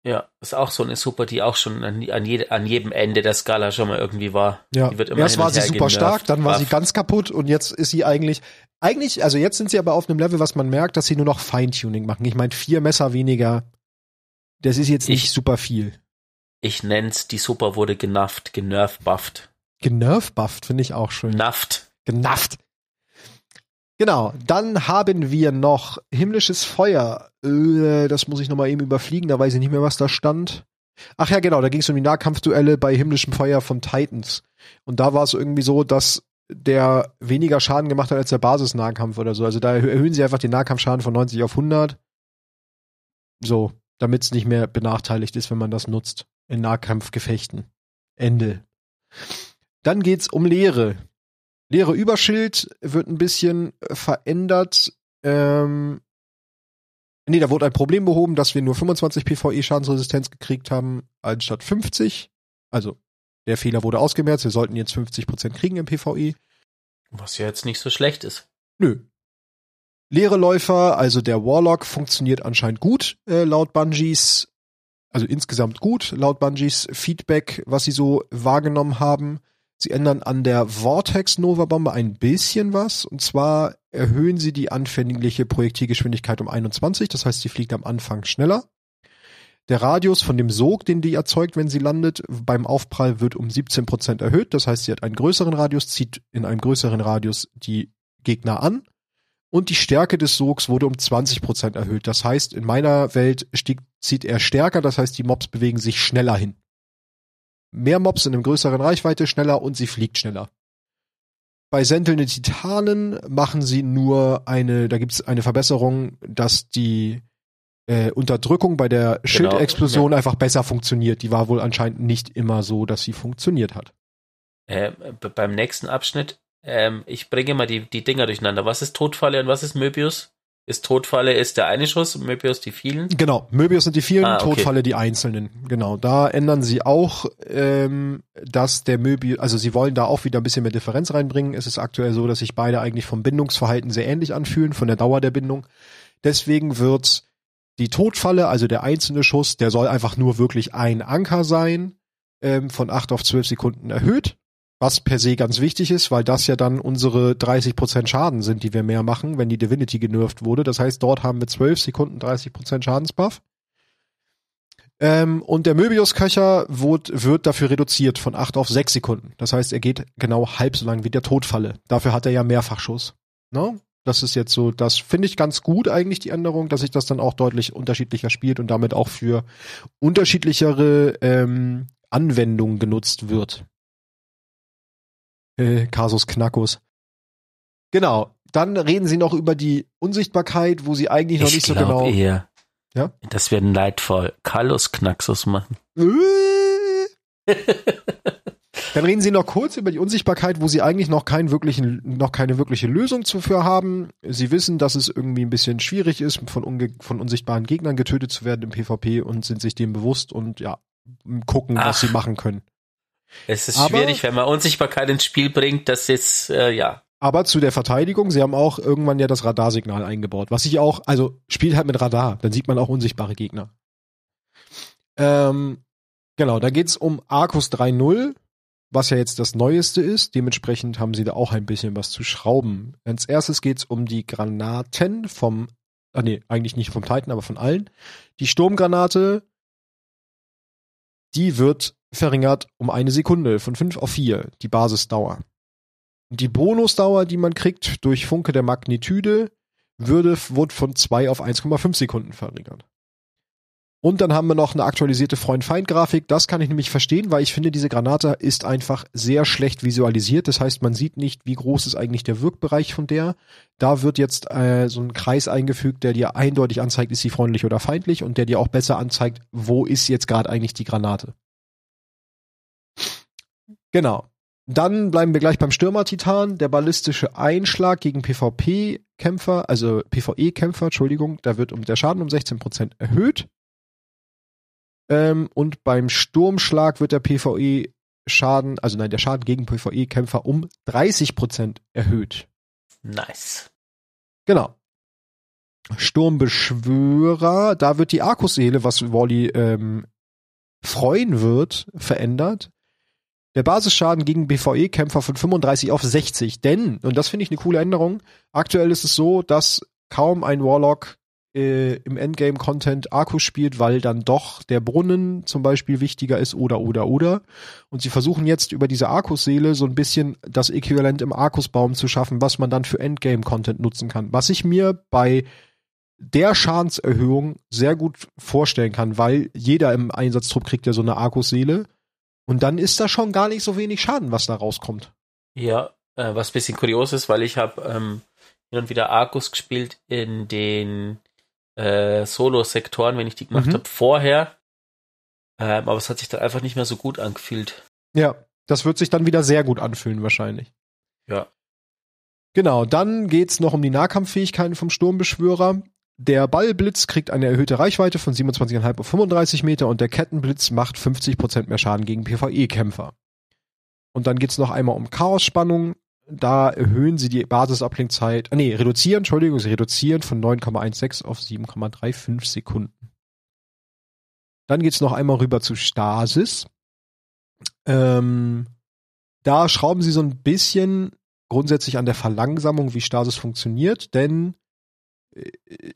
Ja, ist auch so eine Super, die auch schon an, an, jede, an jedem Ende der Skala schon mal irgendwie war. Ja, die wird immer erst war sie super stark, dann war sie ganz kaputt und jetzt ist sie eigentlich, eigentlich, also jetzt sind sie aber auf einem Level, was man merkt, dass sie nur noch Feintuning machen. Ich meine, vier Messer weniger, das ist jetzt nicht ich, super viel. Ich nenn's, die Super wurde genufft, genervbufft. Genervbufft finde ich auch schön. Genufft. Genufft. Genau, dann haben wir noch himmlisches Feuer. Äh, das muss ich nochmal eben überfliegen, da weiß ich nicht mehr, was da stand. Ach ja, genau, da ging es um die Nahkampfduelle bei himmlischem Feuer von Titans. Und da war es irgendwie so, dass der weniger Schaden gemacht hat als der Basis-Nahkampf oder so. Also da erhöhen sie einfach den Nahkampfschaden von 90 auf 100. So, damit es nicht mehr benachteiligt ist, wenn man das nutzt in Nahkampfgefechten. Ende. Dann geht's um Leere. Leere Überschild wird ein bisschen verändert. Ähm, nee, da wurde ein Problem behoben, dass wir nur 25 PvE Schadensresistenz gekriegt haben, anstatt 50. Also, der Fehler wurde ausgemerzt. Wir sollten jetzt 50% kriegen im PvE. Was ja jetzt nicht so schlecht ist. Nö. Leere Läufer, also der Warlock, funktioniert anscheinend gut, äh, laut Bungies. Also insgesamt gut, laut Bungies Feedback, was sie so wahrgenommen haben. Sie ändern an der Vortex Nova Bombe ein bisschen was. Und zwar erhöhen sie die anfängliche Projektilgeschwindigkeit um 21. Das heißt, sie fliegt am Anfang schneller. Der Radius von dem Sog, den die erzeugt, wenn sie landet, beim Aufprall wird um 17 Prozent erhöht. Das heißt, sie hat einen größeren Radius, zieht in einem größeren Radius die Gegner an. Und die Stärke des Sogs wurde um 20 Prozent erhöht. Das heißt, in meiner Welt stieg, zieht er stärker. Das heißt, die Mobs bewegen sich schneller hin. Mehr Mobs in einem größeren Reichweite, schneller und sie fliegt schneller. Bei sentelnden Titanen machen sie nur eine, da gibt's eine Verbesserung, dass die äh, Unterdrückung bei der genau, Schildexplosion ja. einfach besser funktioniert. Die war wohl anscheinend nicht immer so, dass sie funktioniert hat. Äh, beim nächsten Abschnitt, ähm, ich bringe mal die, die Dinger durcheinander. Was ist Todfalle und was ist Möbius? Ist Todfalle ist der eine Schuss, Möbius die vielen? Genau, Möbius sind die vielen, ah, okay. Todfalle die einzelnen. Genau, da ändern sie auch, ähm, dass der Möbius, also sie wollen da auch wieder ein bisschen mehr Differenz reinbringen. Es ist aktuell so, dass sich beide eigentlich vom Bindungsverhalten sehr ähnlich anfühlen, von der Dauer der Bindung. Deswegen wird die Todfalle, also der einzelne Schuss, der soll einfach nur wirklich ein Anker sein, ähm, von acht auf zwölf Sekunden erhöht was per se ganz wichtig ist, weil das ja dann unsere 30% Schaden sind, die wir mehr machen, wenn die Divinity genervt wurde. Das heißt, dort haben wir 12 Sekunden 30% Schadensbuff. Ähm, und der Möbius-Köcher wird, wird dafür reduziert von 8 auf 6 Sekunden. Das heißt, er geht genau halb so lang wie der Todfalle. Dafür hat er ja Mehrfachschuss. Ne? Das ist jetzt so, das finde ich ganz gut eigentlich, die Änderung, dass sich das dann auch deutlich unterschiedlicher spielt und damit auch für unterschiedlichere ähm, Anwendungen genutzt wird. Äh, Kasus Knackus. Genau. Dann reden sie noch über die Unsichtbarkeit, wo sie eigentlich noch ich nicht so genau. Eher, ja? Das werden leidvoll. Carlos Knaxus machen. Dann reden sie noch kurz über die Unsichtbarkeit, wo sie eigentlich noch keinen wirklichen, noch keine wirkliche Lösung zuvor haben. Sie wissen, dass es irgendwie ein bisschen schwierig ist, von, von unsichtbaren Gegnern getötet zu werden im PvP und sind sich dem bewusst und ja, gucken, Ach. was sie machen können. Es ist aber, schwierig, wenn man Unsichtbarkeit ins Spiel bringt, das ist, äh, ja. Aber zu der Verteidigung, sie haben auch irgendwann ja das Radarsignal eingebaut, was ich auch, also spielt halt mit Radar, dann sieht man auch unsichtbare Gegner. Ähm, genau, da geht's um Arcus 3.0, was ja jetzt das Neueste ist. Dementsprechend haben sie da auch ein bisschen was zu schrauben. Als erstes geht's um die Granaten vom, ah nee, eigentlich nicht vom Titan, aber von allen. Die Sturmgranate, die wird verringert um eine Sekunde von fünf auf vier die Basisdauer. Die Bonusdauer, die man kriegt durch Funke der Magnitude, würde, wird von zwei auf 1,5 Sekunden verringert. Und dann haben wir noch eine aktualisierte Freund-Feind-Grafik. Das kann ich nämlich verstehen, weil ich finde, diese Granate ist einfach sehr schlecht visualisiert. Das heißt, man sieht nicht, wie groß ist eigentlich der Wirkbereich von der. Da wird jetzt äh, so ein Kreis eingefügt, der dir eindeutig anzeigt, ist sie freundlich oder feindlich und der dir auch besser anzeigt, wo ist jetzt gerade eigentlich die Granate. Genau. Dann bleiben wir gleich beim Stürmer-Titan. Der ballistische Einschlag gegen PvP-Kämpfer, also PvE-Kämpfer, Entschuldigung, da wird um der Schaden um 16% erhöht. Ähm, und beim Sturmschlag wird der PvE-Schaden, also nein, der Schaden gegen PvE-Kämpfer um 30% erhöht. Nice. Genau. Sturmbeschwörer, da wird die Arkus-Seele, was Wally ähm, freuen wird, verändert der Basisschaden gegen BVE-Kämpfer von 35 auf 60. Denn, und das finde ich eine coole Änderung, aktuell ist es so, dass kaum ein Warlock äh, im Endgame-Content Akkus spielt, weil dann doch der Brunnen zum Beispiel wichtiger ist oder oder oder. Und sie versuchen jetzt über diese Arkus-Seele so ein bisschen das Äquivalent im Arkus-Baum zu schaffen, was man dann für Endgame-Content nutzen kann. Was ich mir bei der Schadenserhöhung sehr gut vorstellen kann, weil jeder im Einsatztrupp kriegt ja so eine Arkus-Seele und dann ist da schon gar nicht so wenig Schaden, was da rauskommt. Ja, äh, was bisschen kurios ist, weil ich habe ähm, hin und wieder Argus gespielt in den äh, Solo-Sektoren, wenn ich die gemacht mhm. habe, vorher. Ähm, aber es hat sich dann einfach nicht mehr so gut angefühlt. Ja, das wird sich dann wieder sehr gut anfühlen, wahrscheinlich. Ja. Genau, dann geht's noch um die Nahkampffähigkeiten vom Sturmbeschwörer. Der Ballblitz kriegt eine erhöhte Reichweite von 27,5 auf 35 Meter und der Kettenblitz macht 50% mehr Schaden gegen PvE-Kämpfer. Und dann geht's noch einmal um Chaosspannung. Da erhöhen sie die Basisablenkzeit, ah, nee, reduzieren, Entschuldigung, sie reduzieren von 9,16 auf 7,35 Sekunden. Dann geht's noch einmal rüber zu Stasis. Ähm, da schrauben sie so ein bisschen grundsätzlich an der Verlangsamung, wie Stasis funktioniert, denn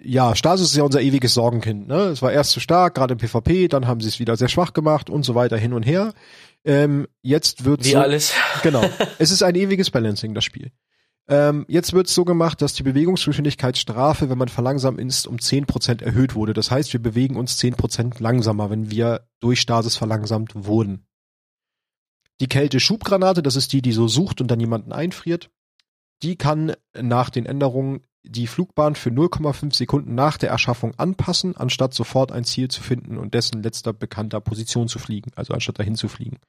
ja, Stasis ist ja unser ewiges Sorgenkind. Ne? Es war erst zu stark, gerade im PvP, dann haben sie es wieder sehr schwach gemacht und so weiter hin und her. Ähm, jetzt wird Wie so, alles. Genau. es ist ein ewiges Balancing, das Spiel. Ähm, jetzt wird es so gemacht, dass die Bewegungsgeschwindigkeitsstrafe, wenn man verlangsamt ist, um 10% erhöht wurde. Das heißt, wir bewegen uns 10% langsamer, wenn wir durch Stasis verlangsamt wurden. Die Kälte-Schubgranate, das ist die, die so sucht und dann jemanden einfriert, die kann nach den Änderungen die Flugbahn für 0,5 Sekunden nach der Erschaffung anpassen, anstatt sofort ein Ziel zu finden und dessen letzter bekannter Position zu fliegen, also anstatt dahin zu fliegen.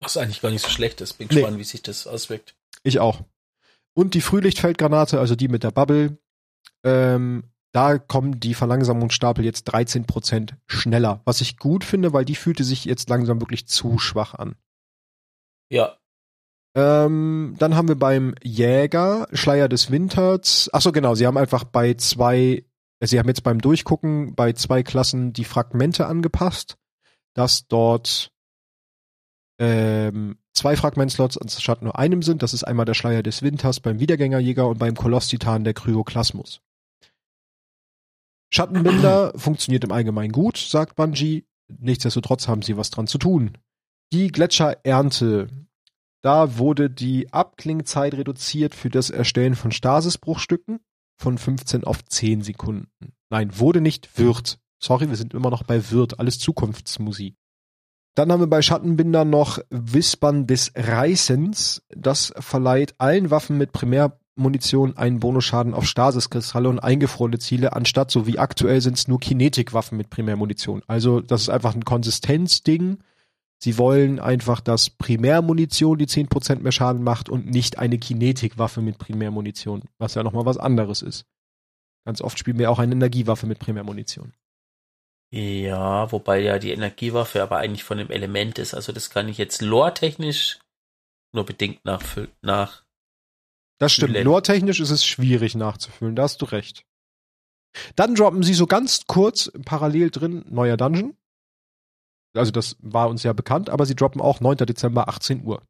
Was eigentlich gar nicht so schlecht ist. Bin Nee. gespannt, wie sich das auswirkt. Ich auch. Und die Frühlichtfeldgranate, also die mit der Bubble, ähm, da kommen die Verlangsamungsstapel jetzt 13% schneller, was ich gut finde, weil die fühlte sich jetzt langsam wirklich zu schwach an. Ja, Ähm, dann haben wir beim Jäger Schleier des Winters. Ach so, genau. Sie haben einfach bei zwei, äh, sie haben jetzt beim Durchgucken bei zwei Klassen die Fragmente angepasst, dass dort ähm, zwei Fragmentslots anstatt nur einem sind. Das ist einmal der Schleier des Winters beim Wiedergängerjäger und beim Kolosstitan der Kryoklasmus. Schattenbinder funktioniert im Allgemeinen gut, sagt Bungie. Nichtsdestotrotz haben sie was dran zu tun. Die Gletscherernte da wurde die Abklingzeit reduziert für das Erstellen von Stasisbruchstücken von 15 auf 10 Sekunden. Nein, wurde nicht, wird. Sorry, wir sind immer noch bei wird. Alles Zukunftsmusik. Dann haben wir bei Schattenbinder noch Wispern des Reißens. Das verleiht allen Waffen mit Primärmunition einen Bonusschaden auf Stasiskristalle und eingefrorene Ziele, anstatt so wie aktuell sind es nur Kinetikwaffen mit Primärmunition. Also das ist einfach ein Konsistenzding. Sie wollen einfach, dass Primärmunition die 10% mehr Schaden macht und nicht eine Kinetikwaffe mit Primärmunition, was ja nochmal was anderes ist. Ganz oft spielen wir auch eine Energiewaffe mit Primärmunition. Ja, wobei ja die Energiewaffe aber eigentlich von dem Element ist. Also das kann ich jetzt lore-technisch nur bedingt nachfüllen. Nach. Das stimmt. Lore. Lore-technisch ist es schwierig nachzufüllen, da hast du recht. Dann droppen sie so ganz kurz parallel drin neuer Dungeon. Also das war uns ja bekannt, aber sie droppen auch 9. Dezember 18 Uhr.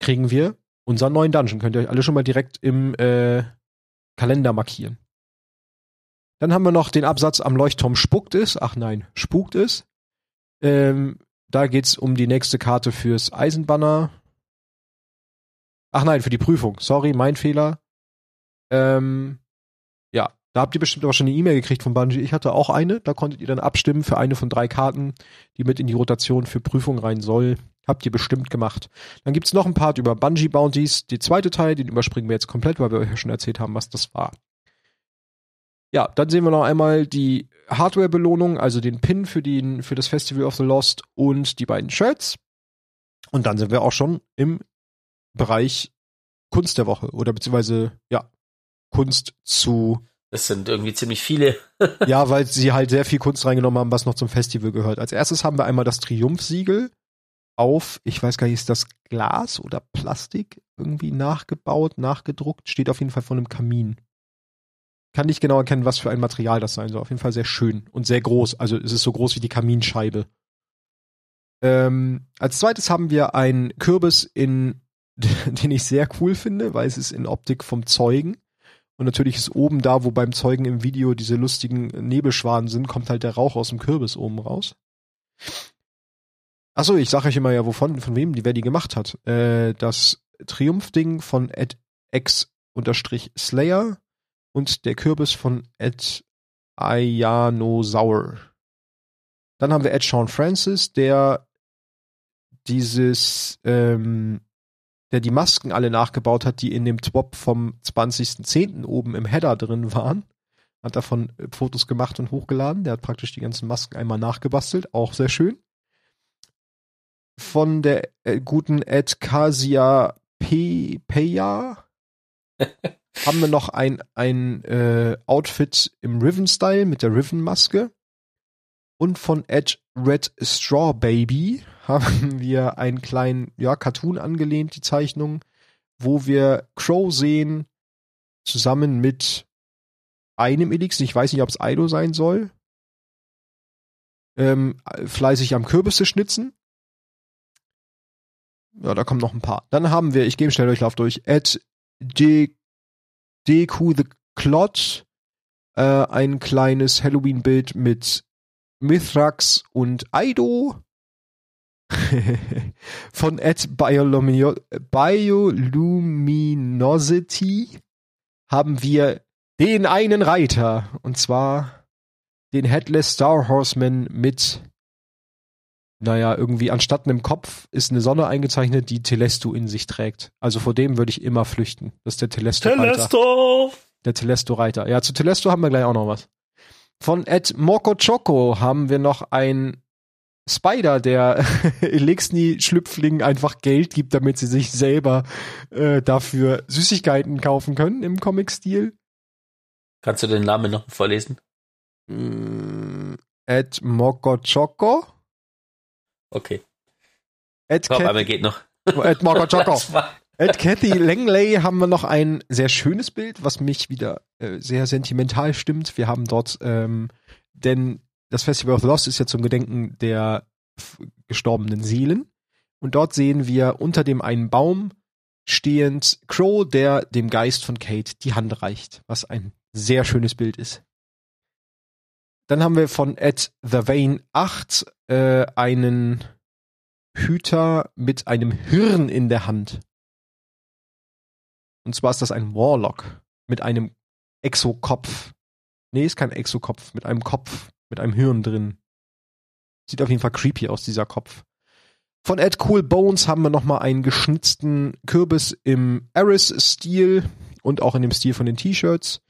Kriegen wir unseren neuen Dungeon. Könnt ihr euch alle schon mal direkt im äh, Kalender markieren. Dann haben wir noch den Absatz am Leuchtturm spuckt es. Ach nein, spukt es. Ähm, da geht's um die nächste Karte fürs Eisenbanner. Ach nein, für die Prüfung. Sorry, mein Fehler. Ähm, da habt ihr bestimmt aber schon eine E-Mail gekriegt von Bungie. Ich hatte auch eine. Da konntet ihr dann abstimmen für eine von drei Karten, die mit in die Rotation für Prüfung rein soll. Habt ihr bestimmt gemacht. Dann gibt's noch ein Part über Bungie Bounties. Die zweite Teil, den überspringen wir jetzt komplett, weil wir euch ja schon erzählt haben, was das war. Ja, dann sehen wir noch einmal die Hardware-Belohnung, also den Pin für, den, für das Festival of the Lost und die beiden Shirts. Und dann sind wir auch schon im Bereich Kunst der Woche oder beziehungsweise, ja, Kunst zu, Das sind irgendwie ziemlich viele. ja, weil sie halt sehr viel Kunst reingenommen haben, was noch zum Festival gehört. Als erstes haben wir einmal das Triumphsiegel auf, ich weiß gar nicht, ist das Glas oder Plastik irgendwie nachgebaut, nachgedruckt, steht auf jeden Fall von einem Kamin. Kann nicht genau erkennen, was für ein Material das sein soll. Auf jeden Fall sehr schön und sehr groß. Also es ist so groß wie die Kaminscheibe. Ähm, als zweites haben wir einen Kürbis in, den ich sehr cool finde, weil es ist in Optik vom Zeugen. Und natürlich ist oben da, wo beim Zeugen im Video diese lustigen Nebelschwaden sind, kommt halt der Rauch aus dem Kürbis oben raus. Achso, ich sage euch immer ja, wovon, von wem, die, wer die gemacht hat. Äh, das Triumph-Ding von Ed X unterstrich Slayer und der Kürbis von Ed Ayanosaur. Dann haben wir Ed Sean Francis, der dieses, ähm, der die Masken alle nachgebaut hat, die in dem Twop vom 20.10. oben im Header drin waren. Hat davon äh, Fotos gemacht und hochgeladen. Der hat praktisch die ganzen Masken einmal nachgebastelt. Auch sehr schön. Von der äh, guten Ed Kasia Pe Peya haben wir noch ein, ein äh, Outfit im Riven-Style mit der Riven-Maske. Und von Ed Red Straw Baby haben wir einen kleinen, ja, Cartoon angelehnt, die Zeichnung, wo wir Crow sehen, zusammen mit einem Elix, ich weiß nicht, ob es Aido sein soll, ähm, fleißig am Kürbisse schnitzen. Ja, da kommen noch ein paar. Dann haben wir, ich gehe im Schnelldurchlauf durch, De Deku the Klott, äh, ein kleines Halloween-Bild mit Mithrax und Aido. Von Ed Biolumino Bioluminosity haben wir den einen Reiter. Und zwar den Headless Star Horseman mit, naja, irgendwie anstatt einem Kopf ist eine Sonne eingezeichnet, die Telesto in sich trägt. Also vor dem würde ich immer flüchten. Das ist der Telesto-Reiter. Telesto! Der Telesto-Reiter. Ja, zu Telesto haben wir gleich auch noch was. Von Ed Moko Choco haben wir noch ein Spider, der Elixni-Schlüpflingen einfach Geld gibt, damit sie sich selber äh, dafür Süßigkeiten kaufen können im Comic-Stil. Kannst du den Namen noch vorlesen? Mm, Ed Moko Choco. Okay. Ed, Komm, einmal geht noch. Ed Moko Choco. Das war- Ed Cathy Langley haben wir noch ein sehr schönes Bild, was mich wieder äh, sehr sentimental stimmt. Wir haben dort, ähm, denn das Festival of Lost ist ja zum Gedenken der gestorbenen Seelen. Und dort sehen wir unter dem einen Baum stehend Crow, der dem Geist von Kate die Hand reicht, was ein sehr schönes Bild ist. Dann haben wir von Ed The Vane 8 äh, einen Hüter mit einem Hirn in der Hand. Und zwar ist das ein Warlock mit einem Exokopf. Nee, ist kein Exokopf, mit einem Kopf, mit einem Hirn drin. Sieht auf jeden Fall creepy aus, dieser Kopf. Von Ed Cool Bones haben wir nochmal einen geschnitzten Kürbis im Eris-Stil und auch in dem Stil von den T-Shirts.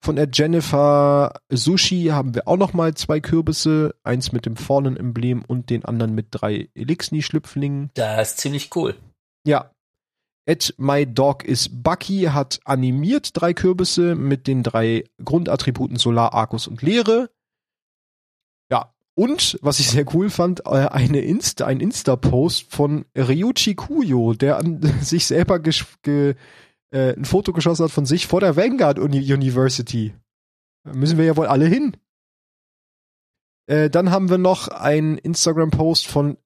Von Ed Jennifer Sushi haben wir auch nochmal zwei Kürbisse, eins mit dem Fallen-Emblem und den anderen mit drei Elixni-Schlüpflingen. Das ist ziemlich cool. Ja. Ed My Dog is Bucky hat animiert drei Kürbisse mit den drei Grundattributen Solar, Argus und Leere. Und, was ich sehr cool fand, äh, eine Insta, ein Insta-Post von Ryuichi Kuyo, der an sich selber ge äh, ein Foto geschossen hat von sich vor der Vanguard Uni University. Da müssen wir ja wohl alle hin. Äh, dann haben wir noch einen Instagram-Post von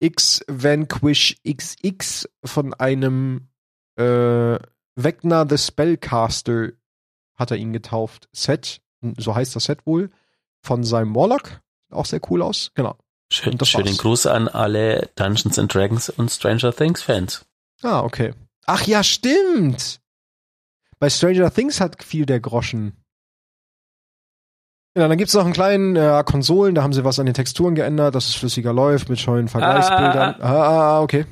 X Vanquish XX von einem äh, Vecna the Spellcaster hat er ihn getauft. Set, so heißt das Set wohl, von seinem Warlock. Auch sehr cool aus, genau. Schön, schönen war's. Gruß an alle Dungeons and Dragons und Stranger Things Fans. Ah, okay. Ach ja, stimmt. Bei Stranger Things hat viel der Groschen. Ja, dann gibt's noch einen kleinen äh, Konsolen, da haben sie was an den Texturen geändert, dass es flüssiger läuft mit scheuen Vergleichsbildern. Ah, ah, okay.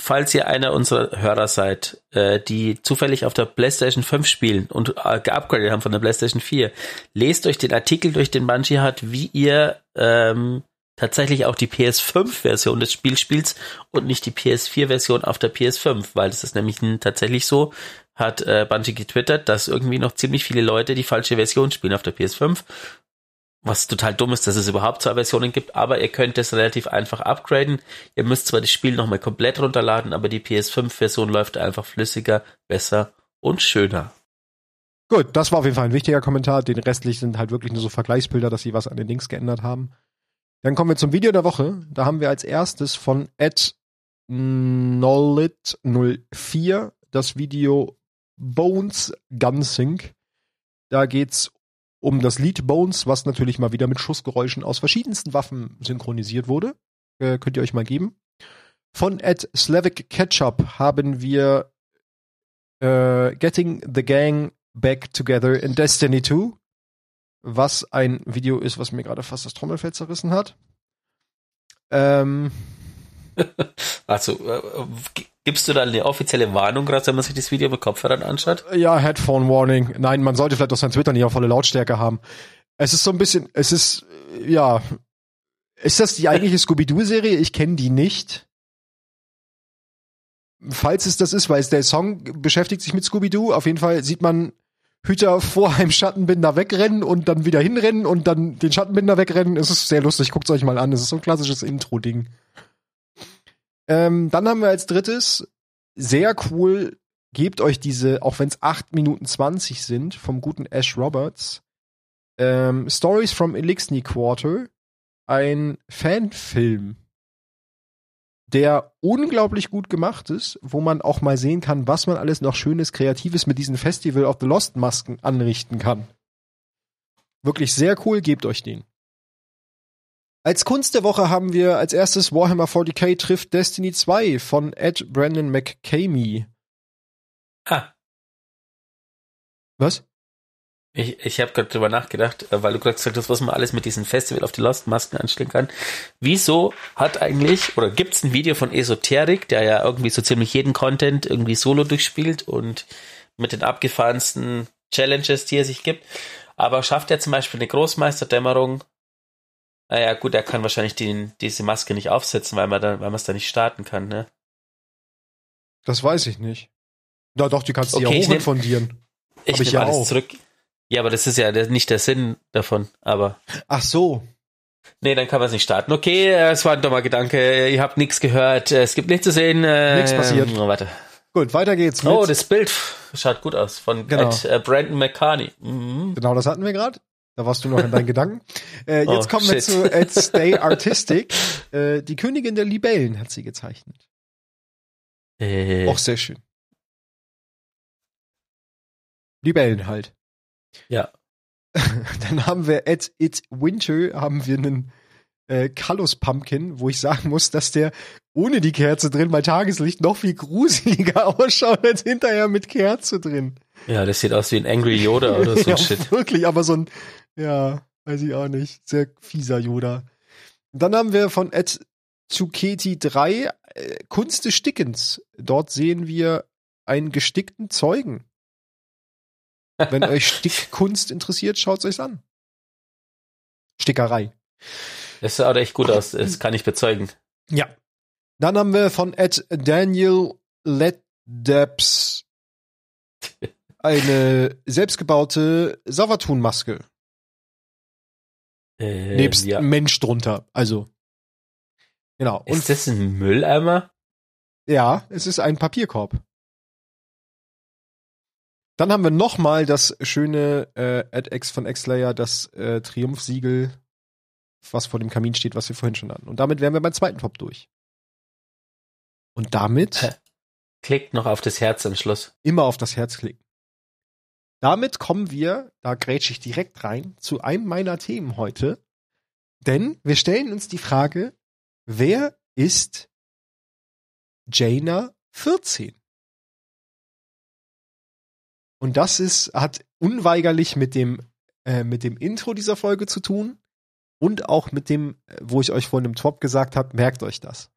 Falls ihr einer unserer Hörer seid, äh, die zufällig auf der PlayStation 5 spielen und äh, geupgradet haben von der PlayStation 4, lest euch den Artikel durch, den Bungie hat, wie ihr ähm, tatsächlich auch die PS5-Version des Spiels spielt und nicht die PS4-Version auf der PS5, weil das ist nämlich tatsächlich so, hat äh, Bungie getwittert, dass irgendwie noch ziemlich viele Leute die falsche Version spielen auf der PS5. Was total dumm ist, dass es überhaupt zwei Versionen gibt, aber ihr könnt es relativ einfach upgraden. Ihr müsst zwar das Spiel nochmal komplett runterladen, aber die PS5-Version läuft einfach flüssiger, besser und schöner. Gut, das war auf jeden Fall ein wichtiger Kommentar. Den restlichen sind halt wirklich nur so Vergleichsbilder, dass sie was an den Links geändert haben. Dann kommen wir zum Video der Woche. Da haben wir als erstes von Ed Nollit04 das Video Bones Gunsync. Da geht's um das Lied Bones, was natürlich mal wieder mit Schussgeräuschen aus verschiedensten Waffen synchronisiert wurde. Äh, könnt ihr euch mal geben. Von Ed Slavic Ketchup haben wir äh, Getting the Gang Back Together in Destiny 2, was ein Video ist, was mir gerade fast das Trommelfell zerrissen hat. Ähm, Also, äh, g- gibst du da eine offizielle Warnung, gerade wenn man sich das Video mit Kopfhörern anschaut? ja, Headphone Warning. Nein, man sollte vielleicht auch sein Twitter nicht auf volle Lautstärke haben. Es ist so ein bisschen, es ist, ja, ist das die eigentliche Scooby-Doo-Serie? Ich kenne die nicht. Falls es das ist, weil es der Song beschäftigt sich mit Scooby-Doo. Auf jeden Fall sieht man Hüter vor einem Schattenbinder wegrennen und dann wieder hinrennen und dann den Schattenbinder wegrennen. Es ist sehr lustig. Guckt's euch mal an. Es ist so ein klassisches Intro-Ding. Ähm, dann haben wir als drittes sehr cool. Gebt euch diese, auch wenn es 8 Minuten 20 sind, vom guten Ash Roberts. Ähm, Stories from Elixni Quarter. Ein Fanfilm. der unglaublich gut gemacht ist, wo man auch mal sehen kann, was man alles noch Schönes, Kreatives mit diesem Festival of the Lost Masken anrichten kann. Wirklich sehr cool, gebt euch den. Als Kunst der Woche haben wir als erstes Warhammer 40k trifft Destiny 2 von Ed Brandon McCamey. Ah. Was? Ich, ich habe gerade drüber nachgedacht, äh, weil du gerade gesagt hast, was man alles mit diesem Festival auf die Lost Masken anstellen kann. Wieso hat eigentlich, oder gibt's ein Video von Esoterik, der ja irgendwie so ziemlich jeden Content irgendwie solo durchspielt und mit den abgefahrensten Challenges, die er sich gibt. Aber schafft er zum Beispiel eine Großmeisterdämmerung? Naja, gut, er kann wahrscheinlich die, diese Maske nicht aufsetzen, weil man dann, weil man es da nicht starten kann, ne? Das weiß ich nicht. Ja, doch, du kannst die Okay, ja ich nehm- hochrefundieren. Ich ich nehme ja alles auch. zurück. Ja, aber das ist ja nicht der Sinn davon, aber. Ach so. Nee, dann kann man es nicht starten. Okay, es war ein dummer Gedanke. Ihr habt nichts gehört. Es gibt nichts zu sehen. Nichts passiert. oh, Warte. Gut, weiter geht's mit. Oh, das Bild schaut gut aus. Von Genau. Ed, äh, Brandon McCartney. Mhm. Genau, das hatten wir gerade. Da warst du noch in deinen Gedanken. Äh, jetzt Oh, kommen wir shit. zu Ed Stay Artistic. Äh, die Königin der Libellen hat sie gezeichnet. Äh, Auch sehr schön. Libellen halt. Ja. Dann haben wir Ed It Winter, haben wir einen äh, Callus Pumpkin, wo ich sagen muss, dass der ohne die Kerze drin bei Tageslicht noch viel gruseliger ausschaut als hinterher mit Kerze drin. ja, das sieht aus wie ein Angry Yoda oder so ja, ein Shit. wirklich, aber so ein, ja, weiß ich auch nicht, sehr fieser Yoda. Dann haben wir von Ed Zuccheti 3 äh, Kunst des Stickens. Dort sehen wir einen gestickten Zeugen. Wenn euch Stickkunst interessiert, schaut euch an. Stickerei. Das sah echt gut aus. Das kann ich bezeugen. Ja. Dann haben wir von Ed Daniel Leddeps eine selbstgebaute Savatun-Maske. Äh, nebst ja. Mensch drunter. Also. Genau. Und Ist das ein Mülleimer? ja, es ist ein Papierkorb. Dann haben wir nochmal das schöne äh, AdX von Xlayer, das äh, Triumphsiegel, was vor dem Kamin steht, was wir vorhin schon hatten. Und damit wären wir beim zweiten Top durch. Und damit? Klickt noch auf das Herz am Schluss. immer auf das Herz klicken. Damit kommen wir, da grätsche ich direkt rein, zu einem meiner Themen heute. Denn wir stellen uns die Frage, wer ist Jaina 14? Und das ist, hat unweigerlich mit dem, äh, mit dem Intro dieser Folge zu tun und auch mit dem, äh, wo ich euch vorhin im Top gesagt habe, merkt euch das.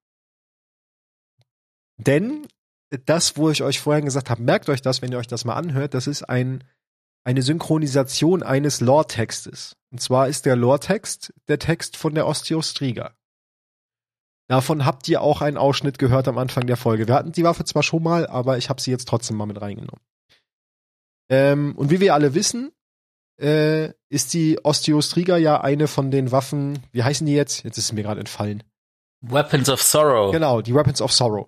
Denn das, wo ich euch vorhin gesagt habe, merkt euch das, wenn ihr euch das mal anhört, das ist ein, eine Synchronisation eines Lore-Textes. Und zwar ist der Lore-Text der Text von der Osteostriga. Davon habt ihr auch einen Ausschnitt gehört am Anfang der Folge. Wir hatten die Waffe zwar schon mal, aber ich habe sie jetzt trotzdem mal mit reingenommen. Ähm, und wie wir alle wissen, äh, ist die Osteostriga ja eine von den Waffen, wie heißen die jetzt? Jetzt ist es mir gerade entfallen. Weapons of Sorrow. Genau, die Weapons of Sorrow.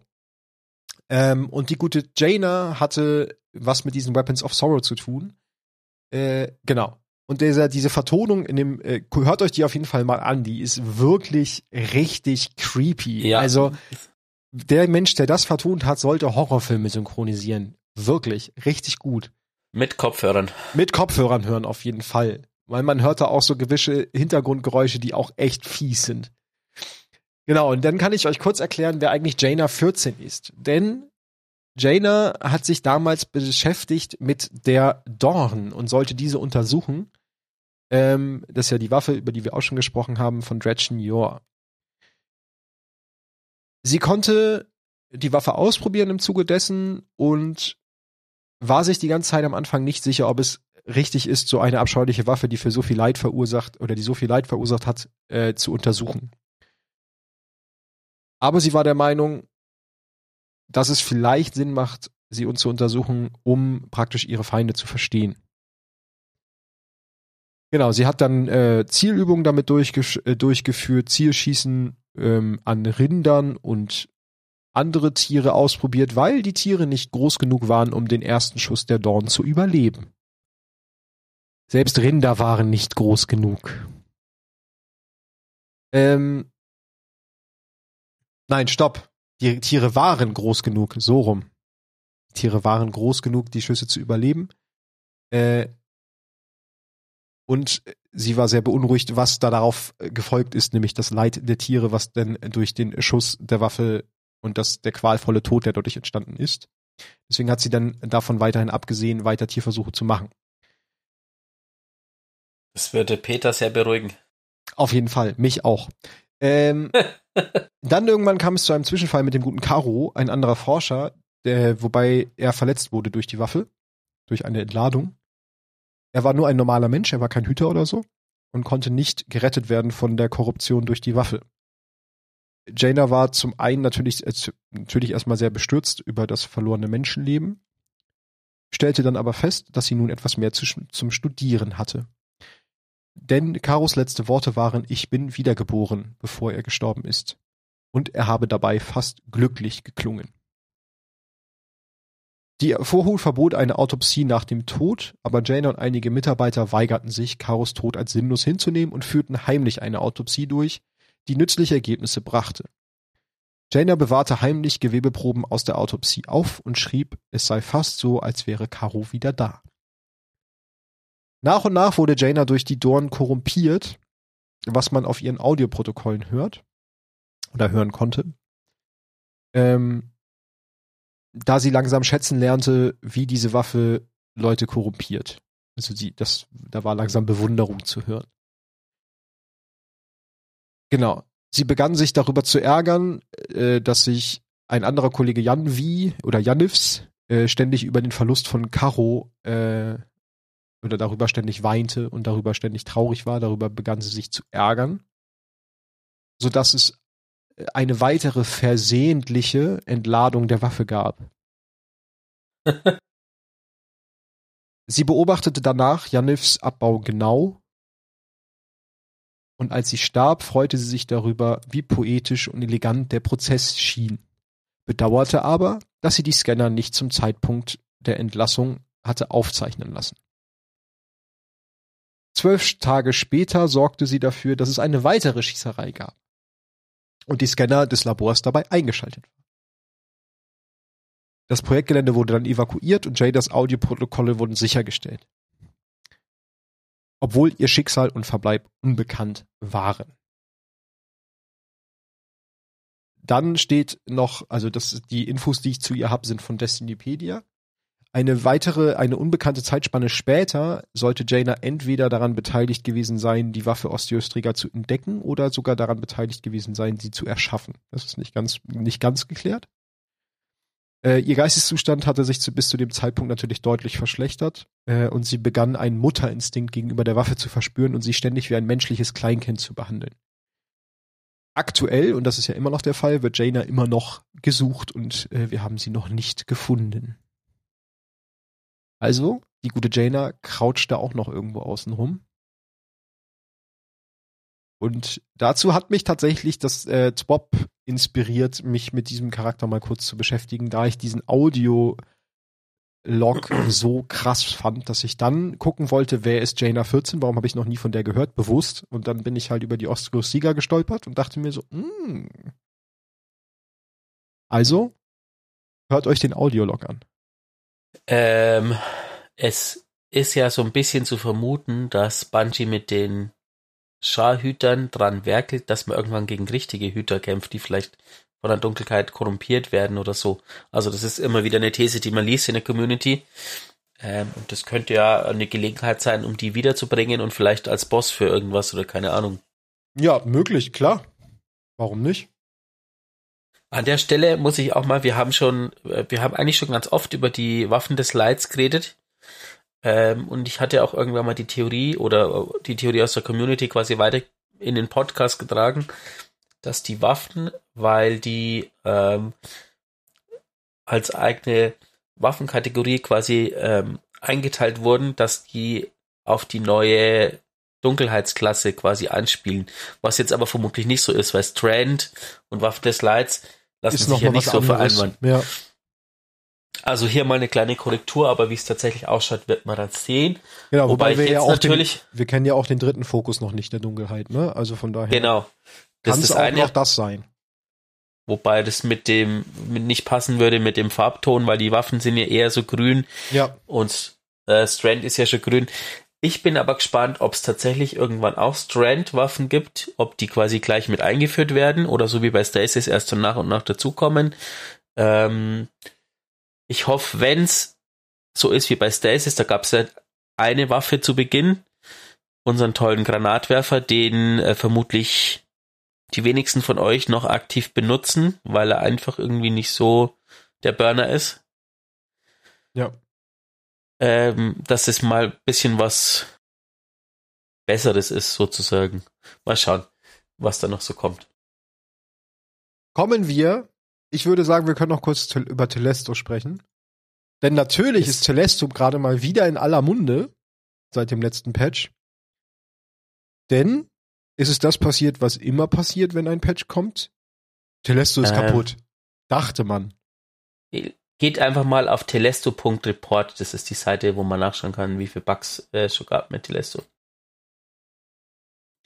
Ähm, und die gute Jaina hatte was mit diesen Weapons of Sorrow zu tun. Äh, genau. Und dieser, diese Vertonung in dem, äh, hört euch die auf jeden Fall mal an, die ist wirklich richtig creepy. Ja. Also, der Mensch, der das vertont hat, sollte Horrorfilme synchronisieren. Wirklich, richtig gut. Mit Kopfhörern. Mit Kopfhörern hören auf jeden Fall. Weil man hört da auch so gewisse Hintergrundgeräusche, die auch echt fies sind. Genau, und dann kann ich euch kurz erklären, wer eigentlich Jaina 14 ist. Denn Jaina hat sich damals beschäftigt mit der Dorn und sollte diese untersuchen. Ähm, das ist ja die Waffe, über die wir auch schon gesprochen haben, von Gretchen Yor. Sie konnte die Waffe ausprobieren im Zuge dessen und war sich die ganze Zeit am Anfang nicht sicher, ob es richtig ist, so eine abscheuliche Waffe, die für so viel Leid verursacht oder die so viel Leid verursacht hat, äh, zu untersuchen. Aber sie war der Meinung, dass es vielleicht Sinn macht, sie uns zu untersuchen, um praktisch ihre Feinde zu verstehen. Genau, sie hat dann äh, Zielübungen damit äh, durchgeführt, Zielschießen ähm, an Rindern und andere Tiere ausprobiert, weil die Tiere nicht groß genug waren, um den ersten Schuss der Dorn zu überleben. Selbst Rinder waren nicht groß genug. Ähm, nein, stopp. die Tiere waren groß genug, so rum. Die Tiere waren groß genug, die Schüsse zu überleben. Äh, und sie war sehr beunruhigt, was da darauf gefolgt ist, nämlich das Leid der Tiere, was denn durch den Schuss der Waffe und das der qualvolle Tod, der dadurch entstanden ist. Deswegen hat sie dann davon weiterhin abgesehen, weiter Tierversuche zu machen. Das würde Peter sehr beruhigen. Auf jeden Fall, mich auch. Ähm, dann irgendwann kam es zu einem Zwischenfall mit dem guten Caro, ein anderer Forscher, der, wobei er verletzt wurde durch die Waffe, durch eine Entladung. Er war nur ein normaler Mensch, er war kein Hüter oder so und konnte nicht gerettet werden von der Korruption durch die Waffe. Jaina war zum einen natürlich, äh, natürlich erstmal sehr bestürzt über das verlorene Menschenleben, stellte dann aber fest, dass sie nun etwas mehr zu, zum Studieren hatte. Denn Karos letzte Worte waren, ich bin wiedergeboren, bevor er gestorben ist. Und er habe dabei fast glücklich geklungen. Die Vorhut verbot eine Autopsie nach dem Tod, aber Jaina und einige Mitarbeiter weigerten sich, Karos Tod als sinnlos hinzunehmen und führten heimlich eine Autopsie durch, die nützliche Ergebnisse brachte. Jaina bewahrte heimlich Gewebeproben aus der Autopsie auf und schrieb, es sei fast so, als wäre Caro wieder da. Nach und nach wurde Jaina durch die Dorn korrumpiert, was man auf ihren Audioprotokollen hört oder hören konnte. Ähm, da sie langsam schätzen lernte, wie diese Waffe Leute korrumpiert. Also sie, das, da war langsam Bewunderung zu hören. Genau. Sie begann sich darüber zu ärgern, äh, dass sich ein anderer Kollege Jan Wie oder Janivs äh, ständig über den Verlust von Caro äh, oder darüber ständig weinte und darüber ständig traurig war. Darüber begann sie sich zu ärgern, so dass es eine weitere versehentliche Entladung der Waffe gab. sie beobachtete danach Janivs Abbau genau und als sie starb, freute sie sich darüber, wie poetisch und elegant der Prozess schien, bedauerte aber, dass sie die Scanner nicht zum Zeitpunkt der Entlassung hatte aufzeichnen lassen. Zwölf Tage später sorgte sie dafür, dass es eine weitere Schießerei gab und die Scanner des Labors dabei eingeschaltet waren. Das Projektgelände wurde dann evakuiert und Jadas Audioprotokolle wurden sichergestellt. Obwohl ihr Schicksal und Verbleib unbekannt waren. Dann steht noch, also das, die Infos, die ich zu ihr habe, sind von Destinypedia. Eine weitere, eine unbekannte Zeitspanne später sollte Jaina entweder daran beteiligt gewesen sein, die Waffe Osteostriga zu entdecken oder sogar daran beteiligt gewesen sein, sie zu erschaffen. Das ist nicht ganz, nicht ganz geklärt. Äh, ihr Geisteszustand hatte sich zu, bis zu dem Zeitpunkt natürlich deutlich verschlechtert äh, und sie begann einen Mutterinstinkt gegenüber der Waffe zu verspüren und sie ständig wie ein menschliches Kleinkind zu behandeln. Aktuell, und das ist ja immer noch der Fall, wird Jaina immer noch gesucht und äh, wir haben sie noch nicht gefunden. Also, die gute Jaina croucht da auch noch irgendwo außen rum. Und dazu hat mich tatsächlich das äh, Twop inspiriert, mich mit diesem Charakter mal kurz zu beschäftigen, da ich diesen Audio Log so krass fand, dass ich dann gucken wollte, wer ist Jaina 14, warum habe ich noch nie von der gehört, bewusst. Und dann bin ich halt über die Ostlos Sieger gestolpert und dachte mir so, mm. Also, hört euch den Audiolog an. Ähm, es ist ja so ein bisschen zu vermuten, dass Bungie mit den Scharhütern dran werkelt, dass man irgendwann gegen richtige Hüter kämpft, die vielleicht von der Dunkelheit korrumpiert werden oder so. Also das ist immer wieder eine These, die man liest in der Community. Ähm, und das könnte ja eine Gelegenheit sein, um die wiederzubringen und vielleicht als Boss für irgendwas oder keine Ahnung. Ja, möglich, klar. Warum nicht? An der Stelle muss ich auch mal, wir haben schon, äh, wir haben eigentlich schon ganz oft über die Waffen des Lights geredet. Ähm, und ich hatte auch irgendwann mal die Theorie oder äh, die Theorie aus der Community quasi weiter in den Podcast getragen, dass die Waffen, weil die ähm, als eigene Waffenkategorie quasi ähm, eingeteilt wurden, dass die auf die neue Dunkelheitsklasse quasi anspielen. Was jetzt aber vermutlich nicht so ist, weil Strand und Waffen des Lights lassen ist sich ja nicht so vereinbaren. Ja. Also hier mal eine kleine Korrektur, aber wie es tatsächlich ausschaut, wird man dann sehen. Genau, wobei, wobei wir ja auch natürlich den, wir kennen ja auch den dritten Fokus noch nicht der Dunkelheit, ne? Also von daher. Genau. Das kann es auch eine, noch das sein. Wobei das mit dem mit nicht passen würde mit dem Farbton, weil die Waffen sind ja eher so grün. Ja. Und äh, Strand ist ja schon grün. Ich bin aber gespannt, ob es tatsächlich irgendwann auch Strand-Waffen gibt, ob die quasi gleich mit eingeführt werden oder so wie bei Stasis erst so nach und nach dazukommen. Ähm, ich hoffe, wenn's so ist wie bei Stasis, da gab es ja eine Waffe zu Beginn, unseren tollen Granatwerfer, den äh, vermutlich die wenigsten von euch noch aktiv benutzen, weil er einfach irgendwie nicht so der Burner ist. Ja. Ähm, dass es mal ein bisschen was Besseres ist, sozusagen. Mal schauen, was da noch so kommt. Kommen wir, ich würde sagen, wir können noch kurz über Telesto sprechen. Denn natürlich ist, ist Telesto gerade mal wieder in aller Munde seit dem letzten Patch. Denn ist es das passiert, was immer passiert, wenn ein Patch kommt? Telesto ist ähm, kaputt. Dachte man. Geht einfach mal auf telesto.report. Das ist die Seite, wo man nachschauen kann, wie viele Bugs es äh, schon gab mit Telesto.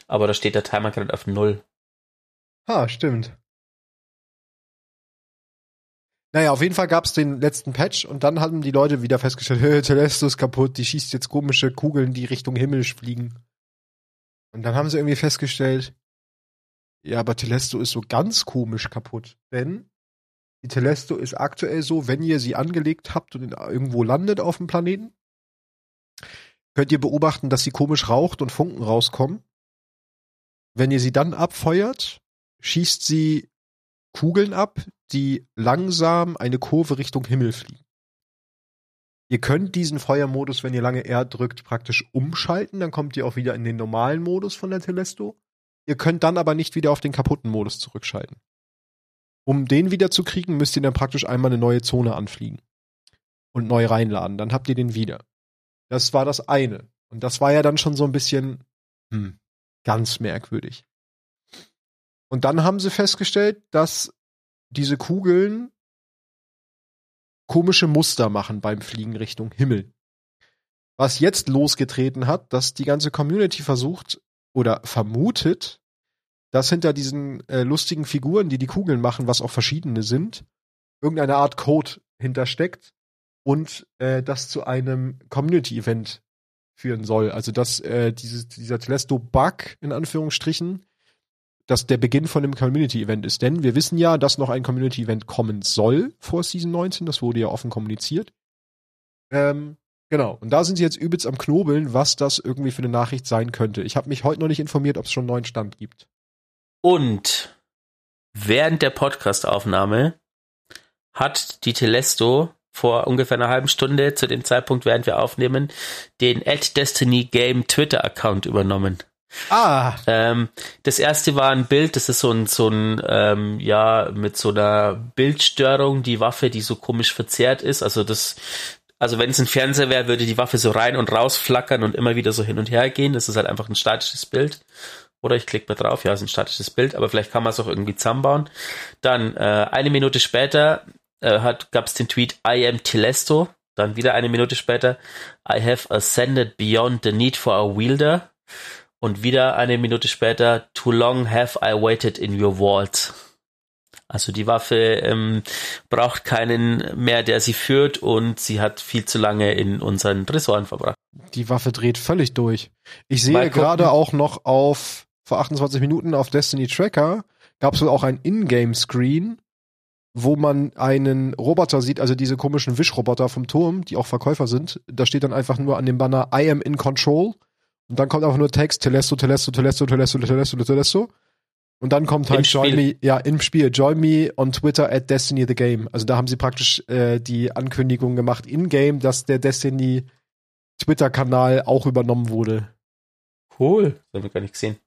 Aber da steht der Timer gerade auf Null. Ah, stimmt. Naja, auf jeden Fall gab es den letzten Patch und dann haben die Leute wieder festgestellt, Telesto ist kaputt, die schießt jetzt komische Kugeln, die Richtung Himmel fliegen. Und dann haben sie irgendwie festgestellt, ja, aber Telesto ist so ganz komisch kaputt. Denn die Telesto ist aktuell so, wenn ihr sie angelegt habt und irgendwo landet auf dem Planeten, könnt ihr beobachten, dass sie komisch raucht und Funken rauskommen. Wenn ihr sie dann abfeuert, schießt sie Kugeln ab, die langsam eine Kurve Richtung Himmel fliegen. Ihr könnt diesen Feuermodus, wenn ihr lange R drückt, praktisch umschalten, dann kommt ihr auch wieder in den normalen Modus von der Telesto. Ihr könnt dann aber nicht wieder auf den kaputten Modus zurückschalten. Um den wieder zu kriegen, müsst ihr dann praktisch einmal eine neue Zone anfliegen und neu reinladen. Dann habt ihr den wieder. Das war das eine. Und das war ja dann schon so ein bisschen hm, ganz merkwürdig. Und dann haben sie festgestellt, dass diese Kugeln komische Muster machen beim Fliegen Richtung Himmel. Was jetzt losgetreten hat, dass die ganze Community versucht oder vermutet, dass hinter diesen äh, lustigen Figuren, die die Kugeln machen, was auch verschiedene sind, irgendeine Art Code hintersteckt und äh, das zu einem Community-Event führen soll. Also dass äh, dieses, dieser Telesto-Bug in Anführungsstrichen das der Beginn von dem Community-Event ist. Denn wir wissen ja, dass noch ein Community-Event kommen soll vor Season 19. Das wurde ja offen kommuniziert. Ähm, genau. Und da sind sie jetzt übelst am Knobeln, was das irgendwie für eine Nachricht sein könnte. Ich habe mich heute noch nicht informiert, ob es schon einen neuen Stand gibt. Und während der Podcastaufnahme hat die Telesto vor ungefähr einer halben Stunde, zu dem Zeitpunkt, während wir aufnehmen, den At Destiny Game Twitter-Account übernommen. Ah. Ähm, das erste war ein Bild, das ist so ein, so ein, ähm, ja, mit so einer Bildstörung, die Waffe, die so komisch verzerrt ist. Also das, also wenn es ein Fernseher wäre, würde die Waffe so rein und raus flackern und immer wieder so hin und her gehen. Das ist halt einfach ein statisches Bild. Oder ich klicke mal drauf, ja, ist ein statisches Bild, aber vielleicht kann man es auch irgendwie zusammenbauen. Dann äh, eine Minute später äh, gab es den Tweet I am Telesto. Dann wieder eine Minute später I have ascended beyond the need for a wielder. Und wieder eine Minute später, too long have I waited in your vault. Also die Waffe ähm, braucht keinen mehr, der sie führt und sie hat viel zu lange in unseren Tresoren verbracht. Die Waffe dreht völlig durch. Ich sehe gerade auch noch auf vor 28 Minuten auf Destiny Tracker gab es wohl auch ein Ingame-Screen, wo man einen Roboter sieht, also diese komischen Wischroboter vom Turm, die auch Verkäufer sind. Da steht dann einfach nur an dem Banner I am in control und dann kommt einfach nur Text, Telesto, Telesto, Telesto, Telesto, Telesto, Telesto. Und dann kommt halt Join Me, ja, im Spiel, Join Me on Twitter at Destiny the Game. Also da haben sie praktisch äh, die Ankündigung gemacht in-game, dass der Destiny Twitter-Kanal auch übernommen wurde. Cool. Das haben wir gar nicht gesehen.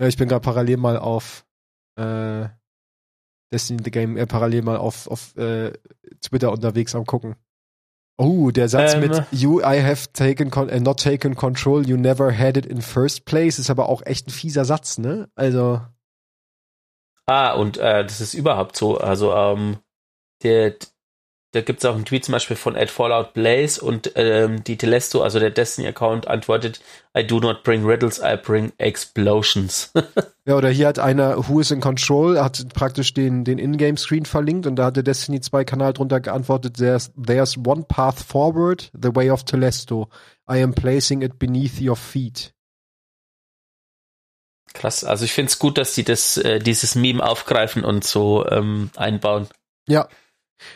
Ja, ich bin gerade parallel mal auf äh, Destiny the Game, äh, parallel mal auf, auf äh, Twitter unterwegs am gucken. Oh, der Satz ähm, mit You, I have taken, uh, not taken control, you never had it in first place ist aber auch echt ein fieser Satz, ne? Also. Ah, und äh, das ist überhaupt so. Also, ähm, der, da gibt es auch einen Tweet zum Beispiel von Ed Fallout Blaze und ähm, die Telesto, also der Destiny-Account, antwortet, I do not bring riddles, I bring explosions. ja, oder hier hat einer Who is in Control, hat praktisch den, den Ingame-Screen verlinkt und da hat der Destiny 2 Kanal drunter geantwortet, there's, there's one path forward, the way of Telesto. I am placing it beneath your feet. Krass, also ich finde es gut, dass sie das, äh, dieses Meme aufgreifen und so ähm, einbauen. Ja,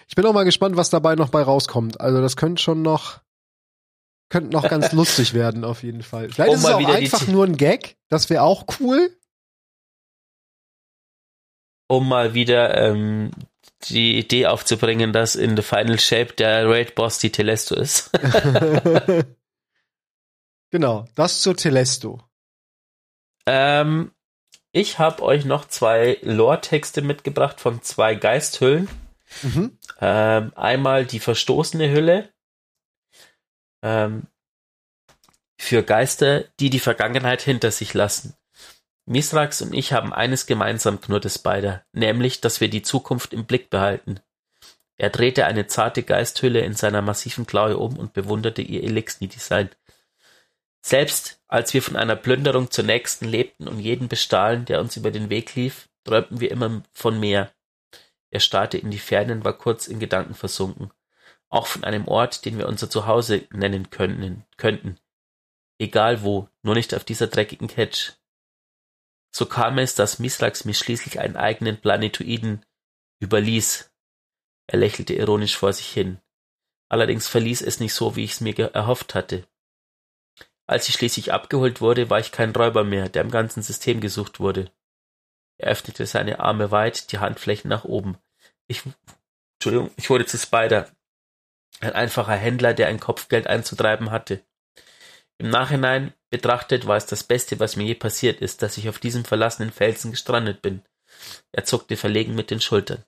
ich bin auch mal gespannt, was dabei noch bei rauskommt. Also das könnte schon noch, könnte noch ganz lustig werden, auf jeden Fall. Vielleicht um ist es auch einfach nur ein Gag. Das wäre auch cool. Um mal wieder ähm, die Idee aufzubringen, dass in The Final Shape der Raid Boss die Telesto ist. genau, das zur Telesto. Ähm, ich habe euch noch zwei Lore-Texte mitgebracht von zwei Geisthüllen. Mhm. Ähm, einmal die verstoßene Hülle ähm, für Geister, die die Vergangenheit hinter sich lassen. Misrax und ich haben eines gemeinsam, knurrte Spider, nämlich, dass wir die Zukunft im Blick behalten. Er drehte eine zarte Geisthülle in seiner massiven Klaue um und bewunderte ihr Elixni-Design. Selbst als wir von einer Plünderung zur nächsten lebten und jeden bestahlen, der uns über den Weg lief, träumten wir immer von mehr. Er starrte in die Ferne und war kurz in Gedanken versunken. Auch von einem Ort, den wir unser Zuhause nennen können, könnten. Egal wo, nur nicht auf dieser dreckigen Catch. So kam es, dass Mislax mir schließlich einen eigenen Planetoiden überließ. Er lächelte ironisch vor sich hin. Allerdings verließ es nicht so, wie ich es mir erhofft hatte. Als ich schließlich abgeholt wurde, war ich kein Räuber mehr, der im ganzen System gesucht wurde. Er öffnete seine Arme weit, die Handflächen nach oben. Ich, Entschuldigung, ich wurde zu Spider. Ein einfacher Händler, der ein Kopfgeld einzutreiben hatte. Im Nachhinein betrachtet war es das Beste, was mir je passiert ist, dass ich auf diesem verlassenen Felsen gestrandet bin. Er zuckte verlegen mit den Schultern.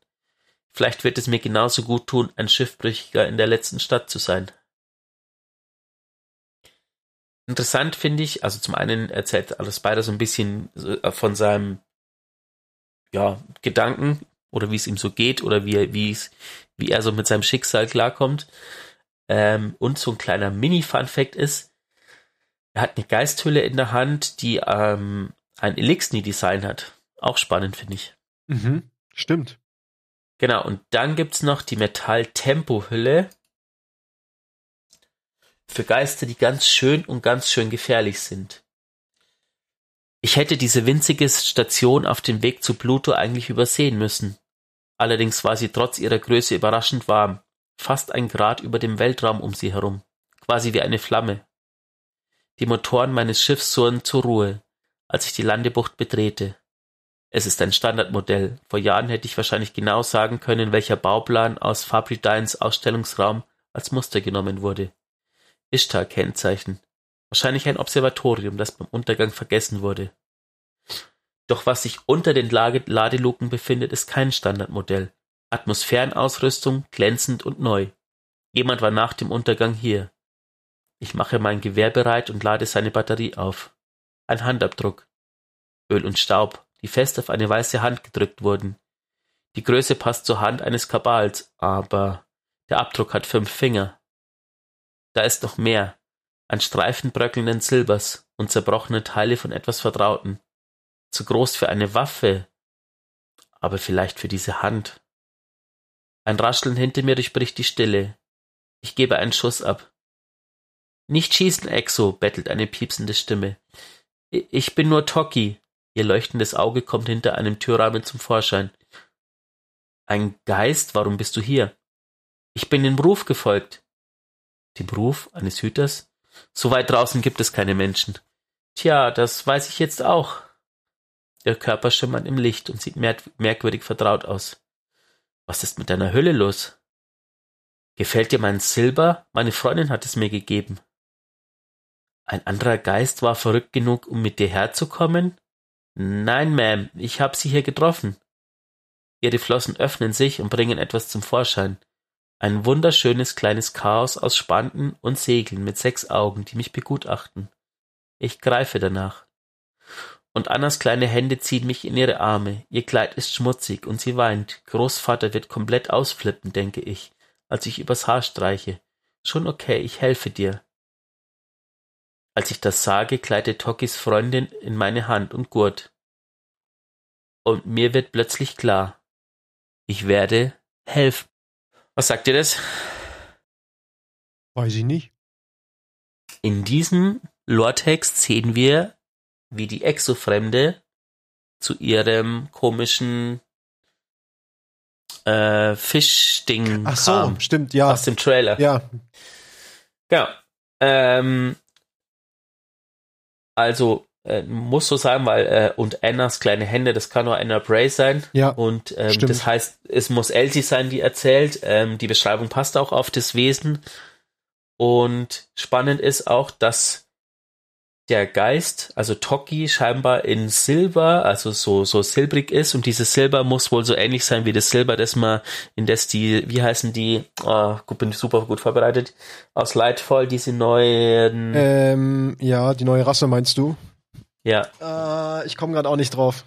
Vielleicht wird es mir genauso gut tun, ein Schiffbrüchiger in der letzten Stadt zu sein. Interessant finde ich, also zum einen erzählt Alice Spider so ein bisschen äh, von seinem ja, Gedanken oder wie es ihm so geht oder wie, wie, es, wie er so mit seinem Schicksal klarkommt. Ähm, und so ein kleiner Mini-Fun-Fact ist, er hat eine Geisthülle in der Hand, die ähm, ein Elixni-Design hat. Auch spannend, finde ich. Mhm, stimmt. Genau, und dann gibt's noch die Metall-Tempo-Hülle für Geister, die ganz schön und ganz schön gefährlich sind. Ich hätte diese winzige Station auf dem Weg zu Pluto eigentlich übersehen müssen. Allerdings war sie trotz ihrer Größe überraschend warm, fast ein Grad über dem Weltraum um sie herum, quasi wie eine Flamme. Die Motoren meines Schiffs surren zur Ruhe, als ich die Landebucht betrete. Es ist ein Standardmodell. Vor Jahren hätte ich wahrscheinlich genau sagen können, welcher Bauplan aus Fabridynes Ausstellungsraum als Muster genommen wurde. Ishtar-Kennzeichen. Wahrscheinlich ein Observatorium, das beim Untergang vergessen wurde. Doch was sich unter den Ladeluken befindet, ist kein Standardmodell. Atmosphärenausrüstung, glänzend und neu. Jemand war nach dem Untergang hier. Ich mache mein Gewehr bereit und lade seine Batterie auf. Ein Handabdruck. Öl und Staub, die fest auf eine weiße Hand gedrückt wurden. Die Größe passt zur Hand eines Kabals, aber der Abdruck hat fünf Finger. Da ist noch mehr ein Streifen bröckelnden Silbers und zerbrochene Teile von etwas Vertrauten. Zu groß für eine Waffe, aber vielleicht für diese Hand. Ein Rascheln hinter mir durchbricht die Stille. Ich gebe einen Schuss ab. Nicht schießen, Exo, bettelt eine piepsende Stimme. Ich bin nur Toki. Ihr leuchtendes Auge kommt hinter einem Türrahmen zum Vorschein. Ein Geist, warum bist du hier? Ich bin dem Ruf gefolgt. Dem Ruf eines Hüters? So weit draußen gibt es keine Menschen. Tja, das weiß ich jetzt auch. Der Körper schimmert im Licht und sieht merkwürdig vertraut aus. Was ist mit deiner Hülle los? Gefällt dir mein Silber? Meine Freundin hat es mir gegeben. Ein anderer Geist war verrückt genug, um mit dir herzukommen? Nein, Ma'am, ich hab sie hier getroffen. Ihre Flossen öffnen sich und bringen etwas zum Vorschein. Ein wunderschönes kleines Chaos aus Spanten und Segeln mit sechs Augen, die mich begutachten. Ich greife danach. Und Annas kleine Hände ziehen mich in ihre Arme. Ihr Kleid ist schmutzig und sie weint. Großvater wird komplett ausflippen, denke ich, als ich übers Haar streiche. Schon okay, ich helfe dir. Als ich das sage, gleitet Tokis Freundin in meine Hand und Gurt. Und mir wird plötzlich klar, ich werde helfen. Was sagt ihr das? Weiß ich nicht. In diesem Lortext sehen wir, wie die Exofremde zu ihrem komischen äh, Fischding Ach so, kam stimmt, ja. aus dem Trailer. Ja, Genau. Ähm, also äh, muss so sein, weil äh, und Annas kleine Hände, das kann nur Anna Bray sein. ja. Und ähm, Stimmt. das heißt, es muss Elsie sein, die erzählt. Ähm, die Beschreibung passt auch auf das Wesen. Und spannend ist auch, dass der Geist, also Toki, scheinbar in Silber, also so, so silbrig ist. Und dieses Silber muss wohl so ähnlich sein wie das Silber, das man in das die, wie heißen die, oh, gut, bin super gut vorbereitet, aus Lightfall, diese neuen, Ähm, ja, die neue Rasse meinst du? Ja, Äh, ich komme gerade auch nicht drauf.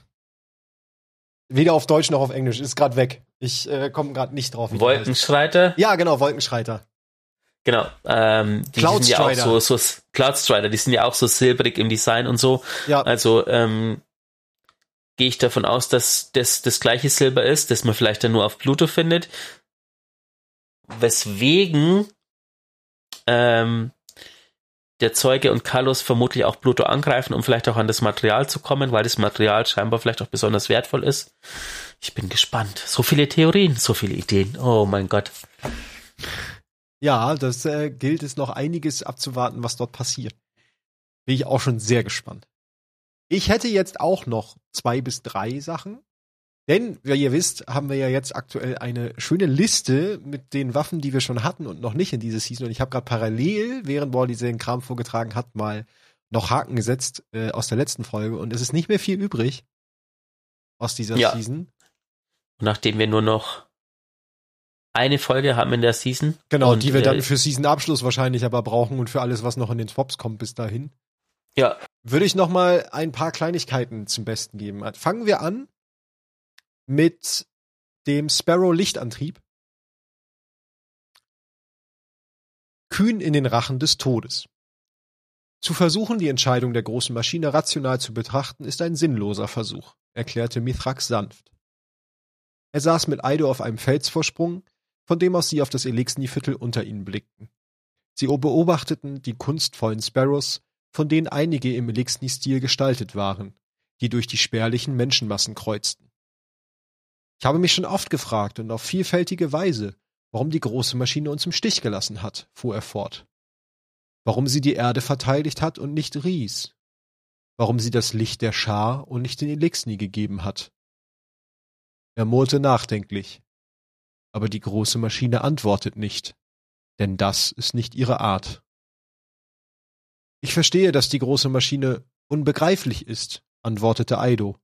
Weder auf Deutsch noch auf Englisch. Ist gerade weg. Ich äh, komme gerade nicht drauf. Wolkenschreiter. Ja, genau, Wolkenschreiter. Genau, ähm, die Cloud sind ja auch so, so Cloud Strider, die sind ja auch so silbrig im Design und so. Ja, Also ähm, gehe ich davon aus, dass das das gleiche Silber ist, das man vielleicht dann nur auf Pluto findet. Weswegen ähm, der Zeuge und Carlos vermutlich auch Pluto angreifen, um vielleicht auch an das Material zu kommen, weil das Material scheinbar vielleicht auch besonders wertvoll ist. Ich bin gespannt. So viele Theorien, so viele Ideen. Oh mein Gott. ja, das äh, gilt es noch einiges abzuwarten, was dort passiert. Bin ich auch schon sehr gespannt. Ich hätte jetzt auch noch zwei bis drei Sachen. Denn, wie ihr wisst, haben wir ja jetzt aktuell eine schöne Liste mit den Waffen, die wir schon hatten und noch nicht in dieser Season. Und ich habe gerade parallel, während Wally den Kram vorgetragen hat, mal noch Haken gesetzt äh, aus der letzten Folge. Und es ist nicht mehr viel übrig aus dieser Ja. Season. Und nachdem wir nur noch eine Folge haben in der Season. Genau, die wir dann äh, für Season-Abschluss wahrscheinlich aber brauchen und für alles, was noch in den Swaps kommt bis dahin. Ja, Würde ich noch mal ein paar Kleinigkeiten zum Besten geben. Fangen wir an mit dem Sparrow-Lichtantrieb. Kühn in den Rachen des Todes. Zu versuchen, die Entscheidung der großen Maschine rational zu betrachten, ist ein sinnloser Versuch, erklärte Mithrax sanft. Er saß mit Aido auf einem Felsvorsprung, von dem aus sie auf das Elixni-Viertel unter ihnen blickten. Sie beobachteten die kunstvollen Sparrows, von denen einige im Elixni-Stil gestaltet waren, die durch die spärlichen Menschenmassen kreuzten. Ich habe mich schon oft gefragt und auf vielfältige Weise, warum die große Maschine uns im Stich gelassen hat, fuhr er fort. Warum sie die Erde verteidigt hat und nicht Ries. Warum sie das Licht der Schar und nicht den Elixni gegeben hat. Er murrte nachdenklich. Aber die große Maschine antwortet nicht, denn das ist nicht ihre Art. Ich verstehe, dass die große Maschine unbegreiflich ist, antwortete Aido,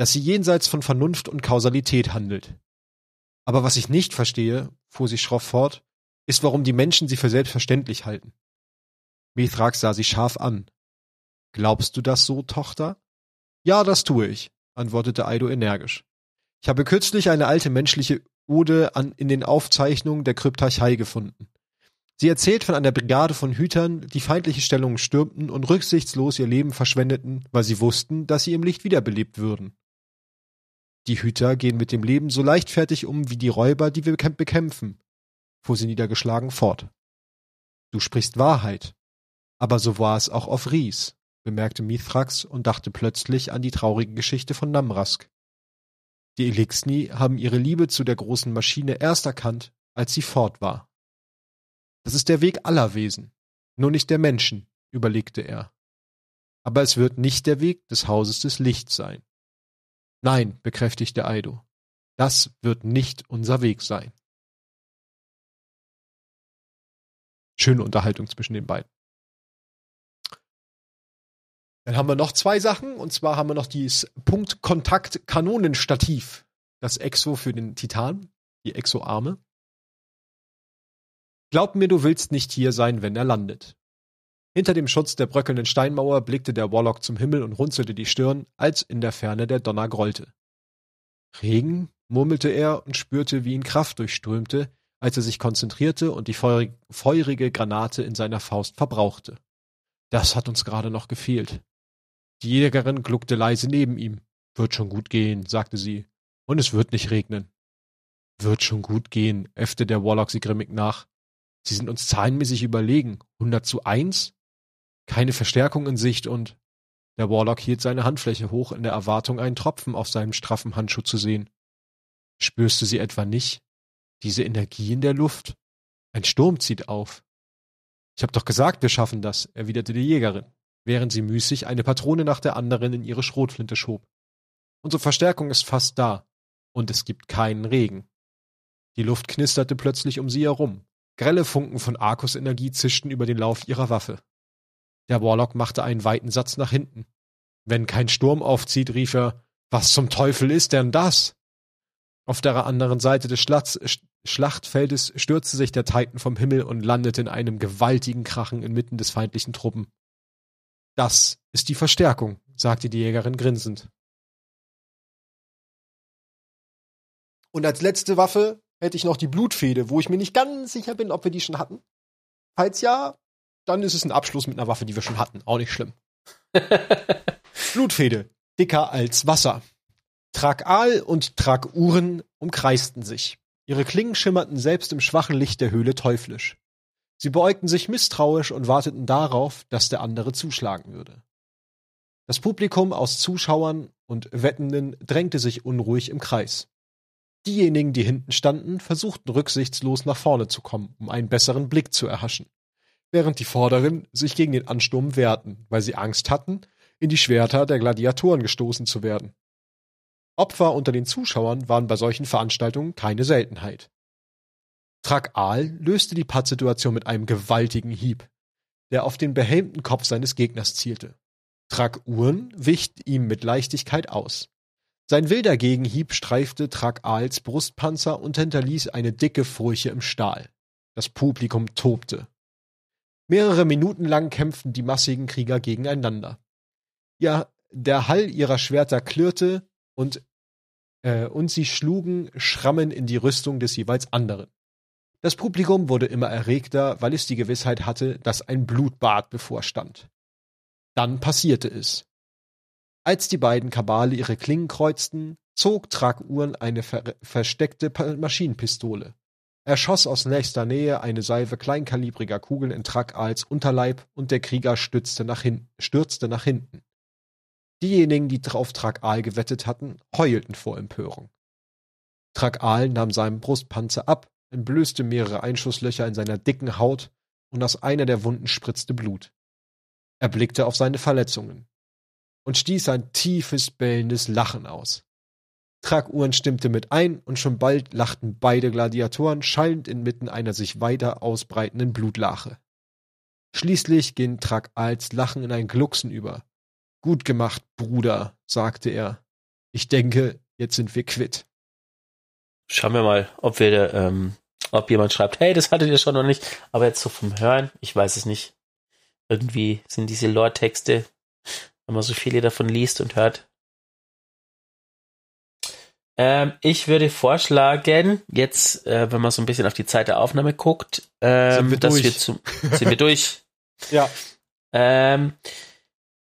dass sie jenseits von Vernunft und Kausalität handelt. Aber was ich nicht verstehe, fuhr sie schroff fort, ist, warum die Menschen sie für selbstverständlich halten. Mithrax sah sie scharf an. Glaubst du das so, Tochter? Ja, das tue ich, antwortete Aido energisch. Ich habe kürzlich eine alte menschliche Ode an, in den Aufzeichnungen der Kryptarchei gefunden. Sie erzählt von einer Brigade von Hütern, die feindliche Stellungen stürmten und rücksichtslos ihr Leben verschwendeten, weil sie wussten, dass sie im Licht wiederbelebt würden. Die Hüter gehen mit dem Leben so leichtfertig um wie die Räuber, die wir bekämp- bekämpfen, fuhr sie niedergeschlagen fort. Du sprichst Wahrheit. Aber so war es auch auf Ries, bemerkte Mithrax und dachte plötzlich an die traurige Geschichte von Namrask. Die Elixni haben ihre Liebe zu der großen Maschine erst erkannt, als sie fort war. Das ist der Weg aller Wesen, nur nicht der Menschen, überlegte er. Aber es wird nicht der Weg des Hauses des Lichts sein. Nein, bekräftigte Aido. Das wird nicht unser Weg sein. Schöne Unterhaltung zwischen den beiden. Dann haben wir noch zwei Sachen, und zwar haben wir noch dieses Punktkontakt-Kanonenstativ. Das Exo für den Titan, die Exo-Arme. Glaub mir, du willst nicht hier sein, wenn er landet. Hinter dem Schutz der bröckelnden Steinmauer blickte der Warlock zum Himmel und runzelte die Stirn, als in der Ferne der Donner grollte. Regen? murmelte er und spürte, wie ihn Kraft durchströmte, als er sich konzentrierte und die feurige Granate in seiner Faust verbrauchte. Das hat uns gerade noch gefehlt. Die Jägerin gluckte leise neben ihm. Wird schon gut gehen, sagte sie. Und es wird nicht regnen. Wird schon gut gehen, äffte der Warlock sie grimmig nach. Sie sind uns zahlenmäßig überlegen. 100 zu 1? Keine Verstärkung in Sicht und der Warlock hielt seine Handfläche hoch in der Erwartung, einen Tropfen auf seinem straffen Handschuh zu sehen. Spürst du sie etwa nicht? Diese Energie in der Luft? Ein Sturm zieht auf. Ich hab doch gesagt, wir schaffen das, erwiderte die Jägerin, während sie müßig eine Patrone nach der anderen in ihre Schrotflinte schob. Unsere Verstärkung ist fast da. Und es gibt keinen Regen. Die Luft knisterte plötzlich um sie herum. Grelle Funken von Arkus-Energie zischten über den Lauf ihrer Waffe. Der Warlock machte einen weiten Satz nach hinten. Wenn kein Sturm aufzieht, rief er, was zum Teufel ist denn das? Auf der anderen Seite des Schlatz, Schlachtfeldes stürzte sich der Titan vom Himmel und landete in einem gewaltigen Krachen inmitten des feindlichen Truppen. Das ist die Verstärkung, sagte die Jägerin grinsend. Und als letzte Waffe hätte ich noch die Blutfede, wo ich mir nicht ganz sicher bin, ob wir die schon hatten. Falls ja, dann ist es ein Abschluss mit einer Waffe, die wir schon hatten. Auch nicht schlimm. Blutfede. Dicker als Wasser. Trakal und Trakuren umkreisten sich. Ihre Klingen schimmerten selbst im schwachen Licht der Höhle teuflisch. Sie beäugten sich misstrauisch und warteten darauf, dass der andere zuschlagen würde. Das Publikum aus Zuschauern und Wettenden drängte sich unruhig im Kreis. Diejenigen, die hinten standen, versuchten rücksichtslos nach vorne zu kommen, um einen besseren Blick zu erhaschen, während die Vorderen sich gegen den Ansturm wehrten, weil sie Angst hatten, in die Schwerter der Gladiatoren gestoßen zu werden. Opfer unter den Zuschauern waren bei solchen Veranstaltungen keine Seltenheit. Trakal löste die Pattsituation mit einem gewaltigen Hieb, der auf den behelmten Kopf seines Gegners zielte. Trak-Uren wich ihm mit Leichtigkeit aus. Sein wilder Gegenhieb streifte Trak-Als Brustpanzer und hinterließ eine dicke Furche im Stahl. Das Publikum tobte. Mehrere Minuten lang kämpften die massigen Krieger gegeneinander. Ja, der Hall ihrer Schwerter klirrte und, äh, und sie schlugen Schrammen in die Rüstung des jeweils anderen. Das Publikum wurde immer erregter, weil es die Gewissheit hatte, dass ein Blutbad bevorstand. Dann passierte es. Als die beiden Kabale ihre Klingen kreuzten, zog Trakuhren eine ver versteckte Maschinenpistole. Er schoss aus nächster Nähe eine Salve kleinkalibriger Kugeln in Trakals Unterleib und der Krieger stürzte nach, hinten. Diejenigen, die auf Trakal gewettet hatten, heulten vor Empörung. Trakal nahm seinen Brustpanzer ab, entblößte mehrere Einschusslöcher in seiner dicken Haut und aus einer der Wunden spritzte Blut. Er blickte auf seine Verletzungen und stieß ein tiefes, bellendes Lachen aus. Traguhren stimmte mit ein und schon bald lachten beide Gladiatoren schallend inmitten einer sich weiter ausbreitenden Blutlache. Schließlich ging Tragals Lachen in ein Glucksen über. Gut gemacht, Bruder, sagte er. Ich denke, jetzt sind wir quitt. Schauen wir mal, ob wir, ähm, ob jemand schreibt, hey, das hattet ihr schon noch nicht. Aber jetzt so vom Hören, ich weiß es nicht. Irgendwie sind diese Lore-Texte wenn man so viele davon liest und hört. Ähm, ich würde vorschlagen, jetzt, äh, wenn man so ein bisschen auf die Zeit der Aufnahme guckt, ähm, wir dass durch? wir zum, sind wir durch. ja. Ähm,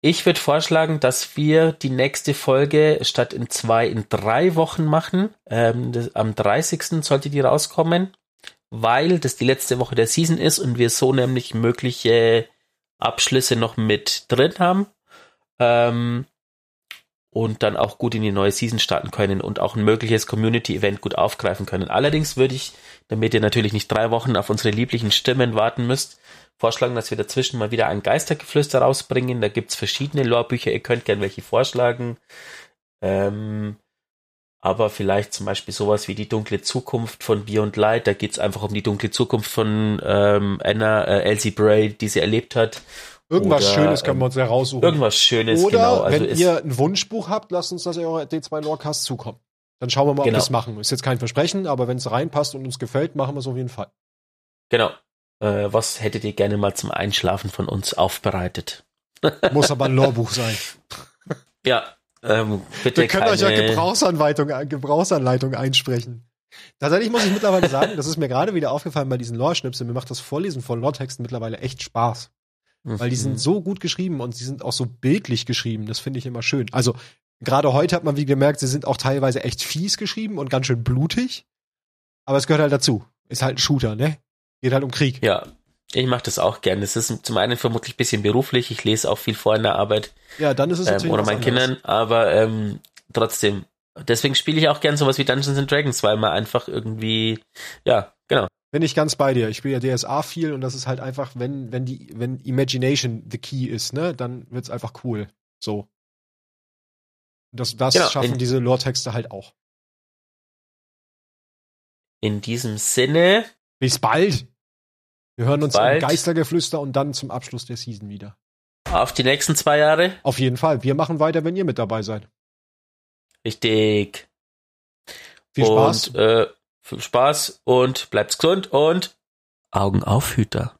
ich würde vorschlagen, dass wir die nächste Folge statt in zwei, in drei Wochen machen. Ähm, das, am 30. sollte die rauskommen, weil das die letzte Woche der Season ist und wir so nämlich mögliche Abschlüsse noch mit drin haben ähm, und dann auch gut in die neue Season starten können und auch ein mögliches Community-Event gut aufgreifen können. Allerdings würde ich, damit ihr natürlich nicht drei Wochen auf unsere lieblichen Stimmen warten müsst, vorschlagen, dass wir dazwischen mal wieder ein Geistergeflüster rausbringen. Da gibt's verschiedene Lorebücher, ihr könnt gern welche vorschlagen. Ähm, aber vielleicht zum Beispiel sowas wie die dunkle Zukunft von Beyond Light. Da geht's einfach um die dunkle Zukunft von ähm, Anna, äh, Elsie Bray, die sie erlebt hat. Irgendwas Oder, Schönes können wir uns ja raussuchen. Irgendwas Schönes, Oder genau. Also wenn ihr ein Wunschbuch habt, lasst uns das in eurer D2 Lorecast zukommen. Dann schauen wir mal, genau. ob wir es machen. Ist jetzt kein Versprechen, aber wenn es reinpasst und uns gefällt, machen wir es auf jeden Fall. Genau. Äh, was hättet ihr gerne mal zum Einschlafen von uns aufbereitet? Muss aber ein Lorbuch sein. Ja, ähm, bitte Wir können keine... euch ja Gebrauchsanleitung, Gebrauchsanleitung einsprechen. Tatsächlich muss ich mittlerweile sagen, das ist mir gerade wieder aufgefallen bei diesen Lore-Schnipseln, mir macht das Vorlesen von Lore-Texten mittlerweile echt Spaß. Weil die sind Mhm. so gut geschrieben und sie sind auch so bildlich geschrieben. Das finde ich immer schön. Also, gerade heute hat man wie gemerkt, sie sind auch teilweise echt fies geschrieben und ganz schön blutig. Aber es gehört halt dazu. Ist halt ein Shooter, ne? Geht halt um Krieg. Ja, ich mache das auch gerne. Das ist zum einen vermutlich ein bisschen beruflich. Ich lese auch viel vor in der Arbeit Ja, dann ist es ähm, oder meinen anderes. Kindern, aber ähm, trotzdem. Deswegen spiele ich auch gern sowas wie Dungeons and Dragons, weil man einfach irgendwie, ja, genau. Bin ich ganz bei dir. Ich spiele ja DSA viel und das ist halt einfach, wenn, wenn die, wenn Imagination the key ist, ne, dann wird's einfach cool. So. Das, das Genau, schaffen in- diese Lore-Texte halt auch. In diesem Sinne, Bis bald. Wir hören uns bald. im Geistergeflüster und dann zum Abschluss der Season wieder. auf die nächsten zwei Jahre. Auf jeden Fall. Wir machen weiter, wenn ihr mit dabei seid. Richtig. Viel Spaß. Und äh, viel Spaß und bleibt gesund und Augen auf, Hüter.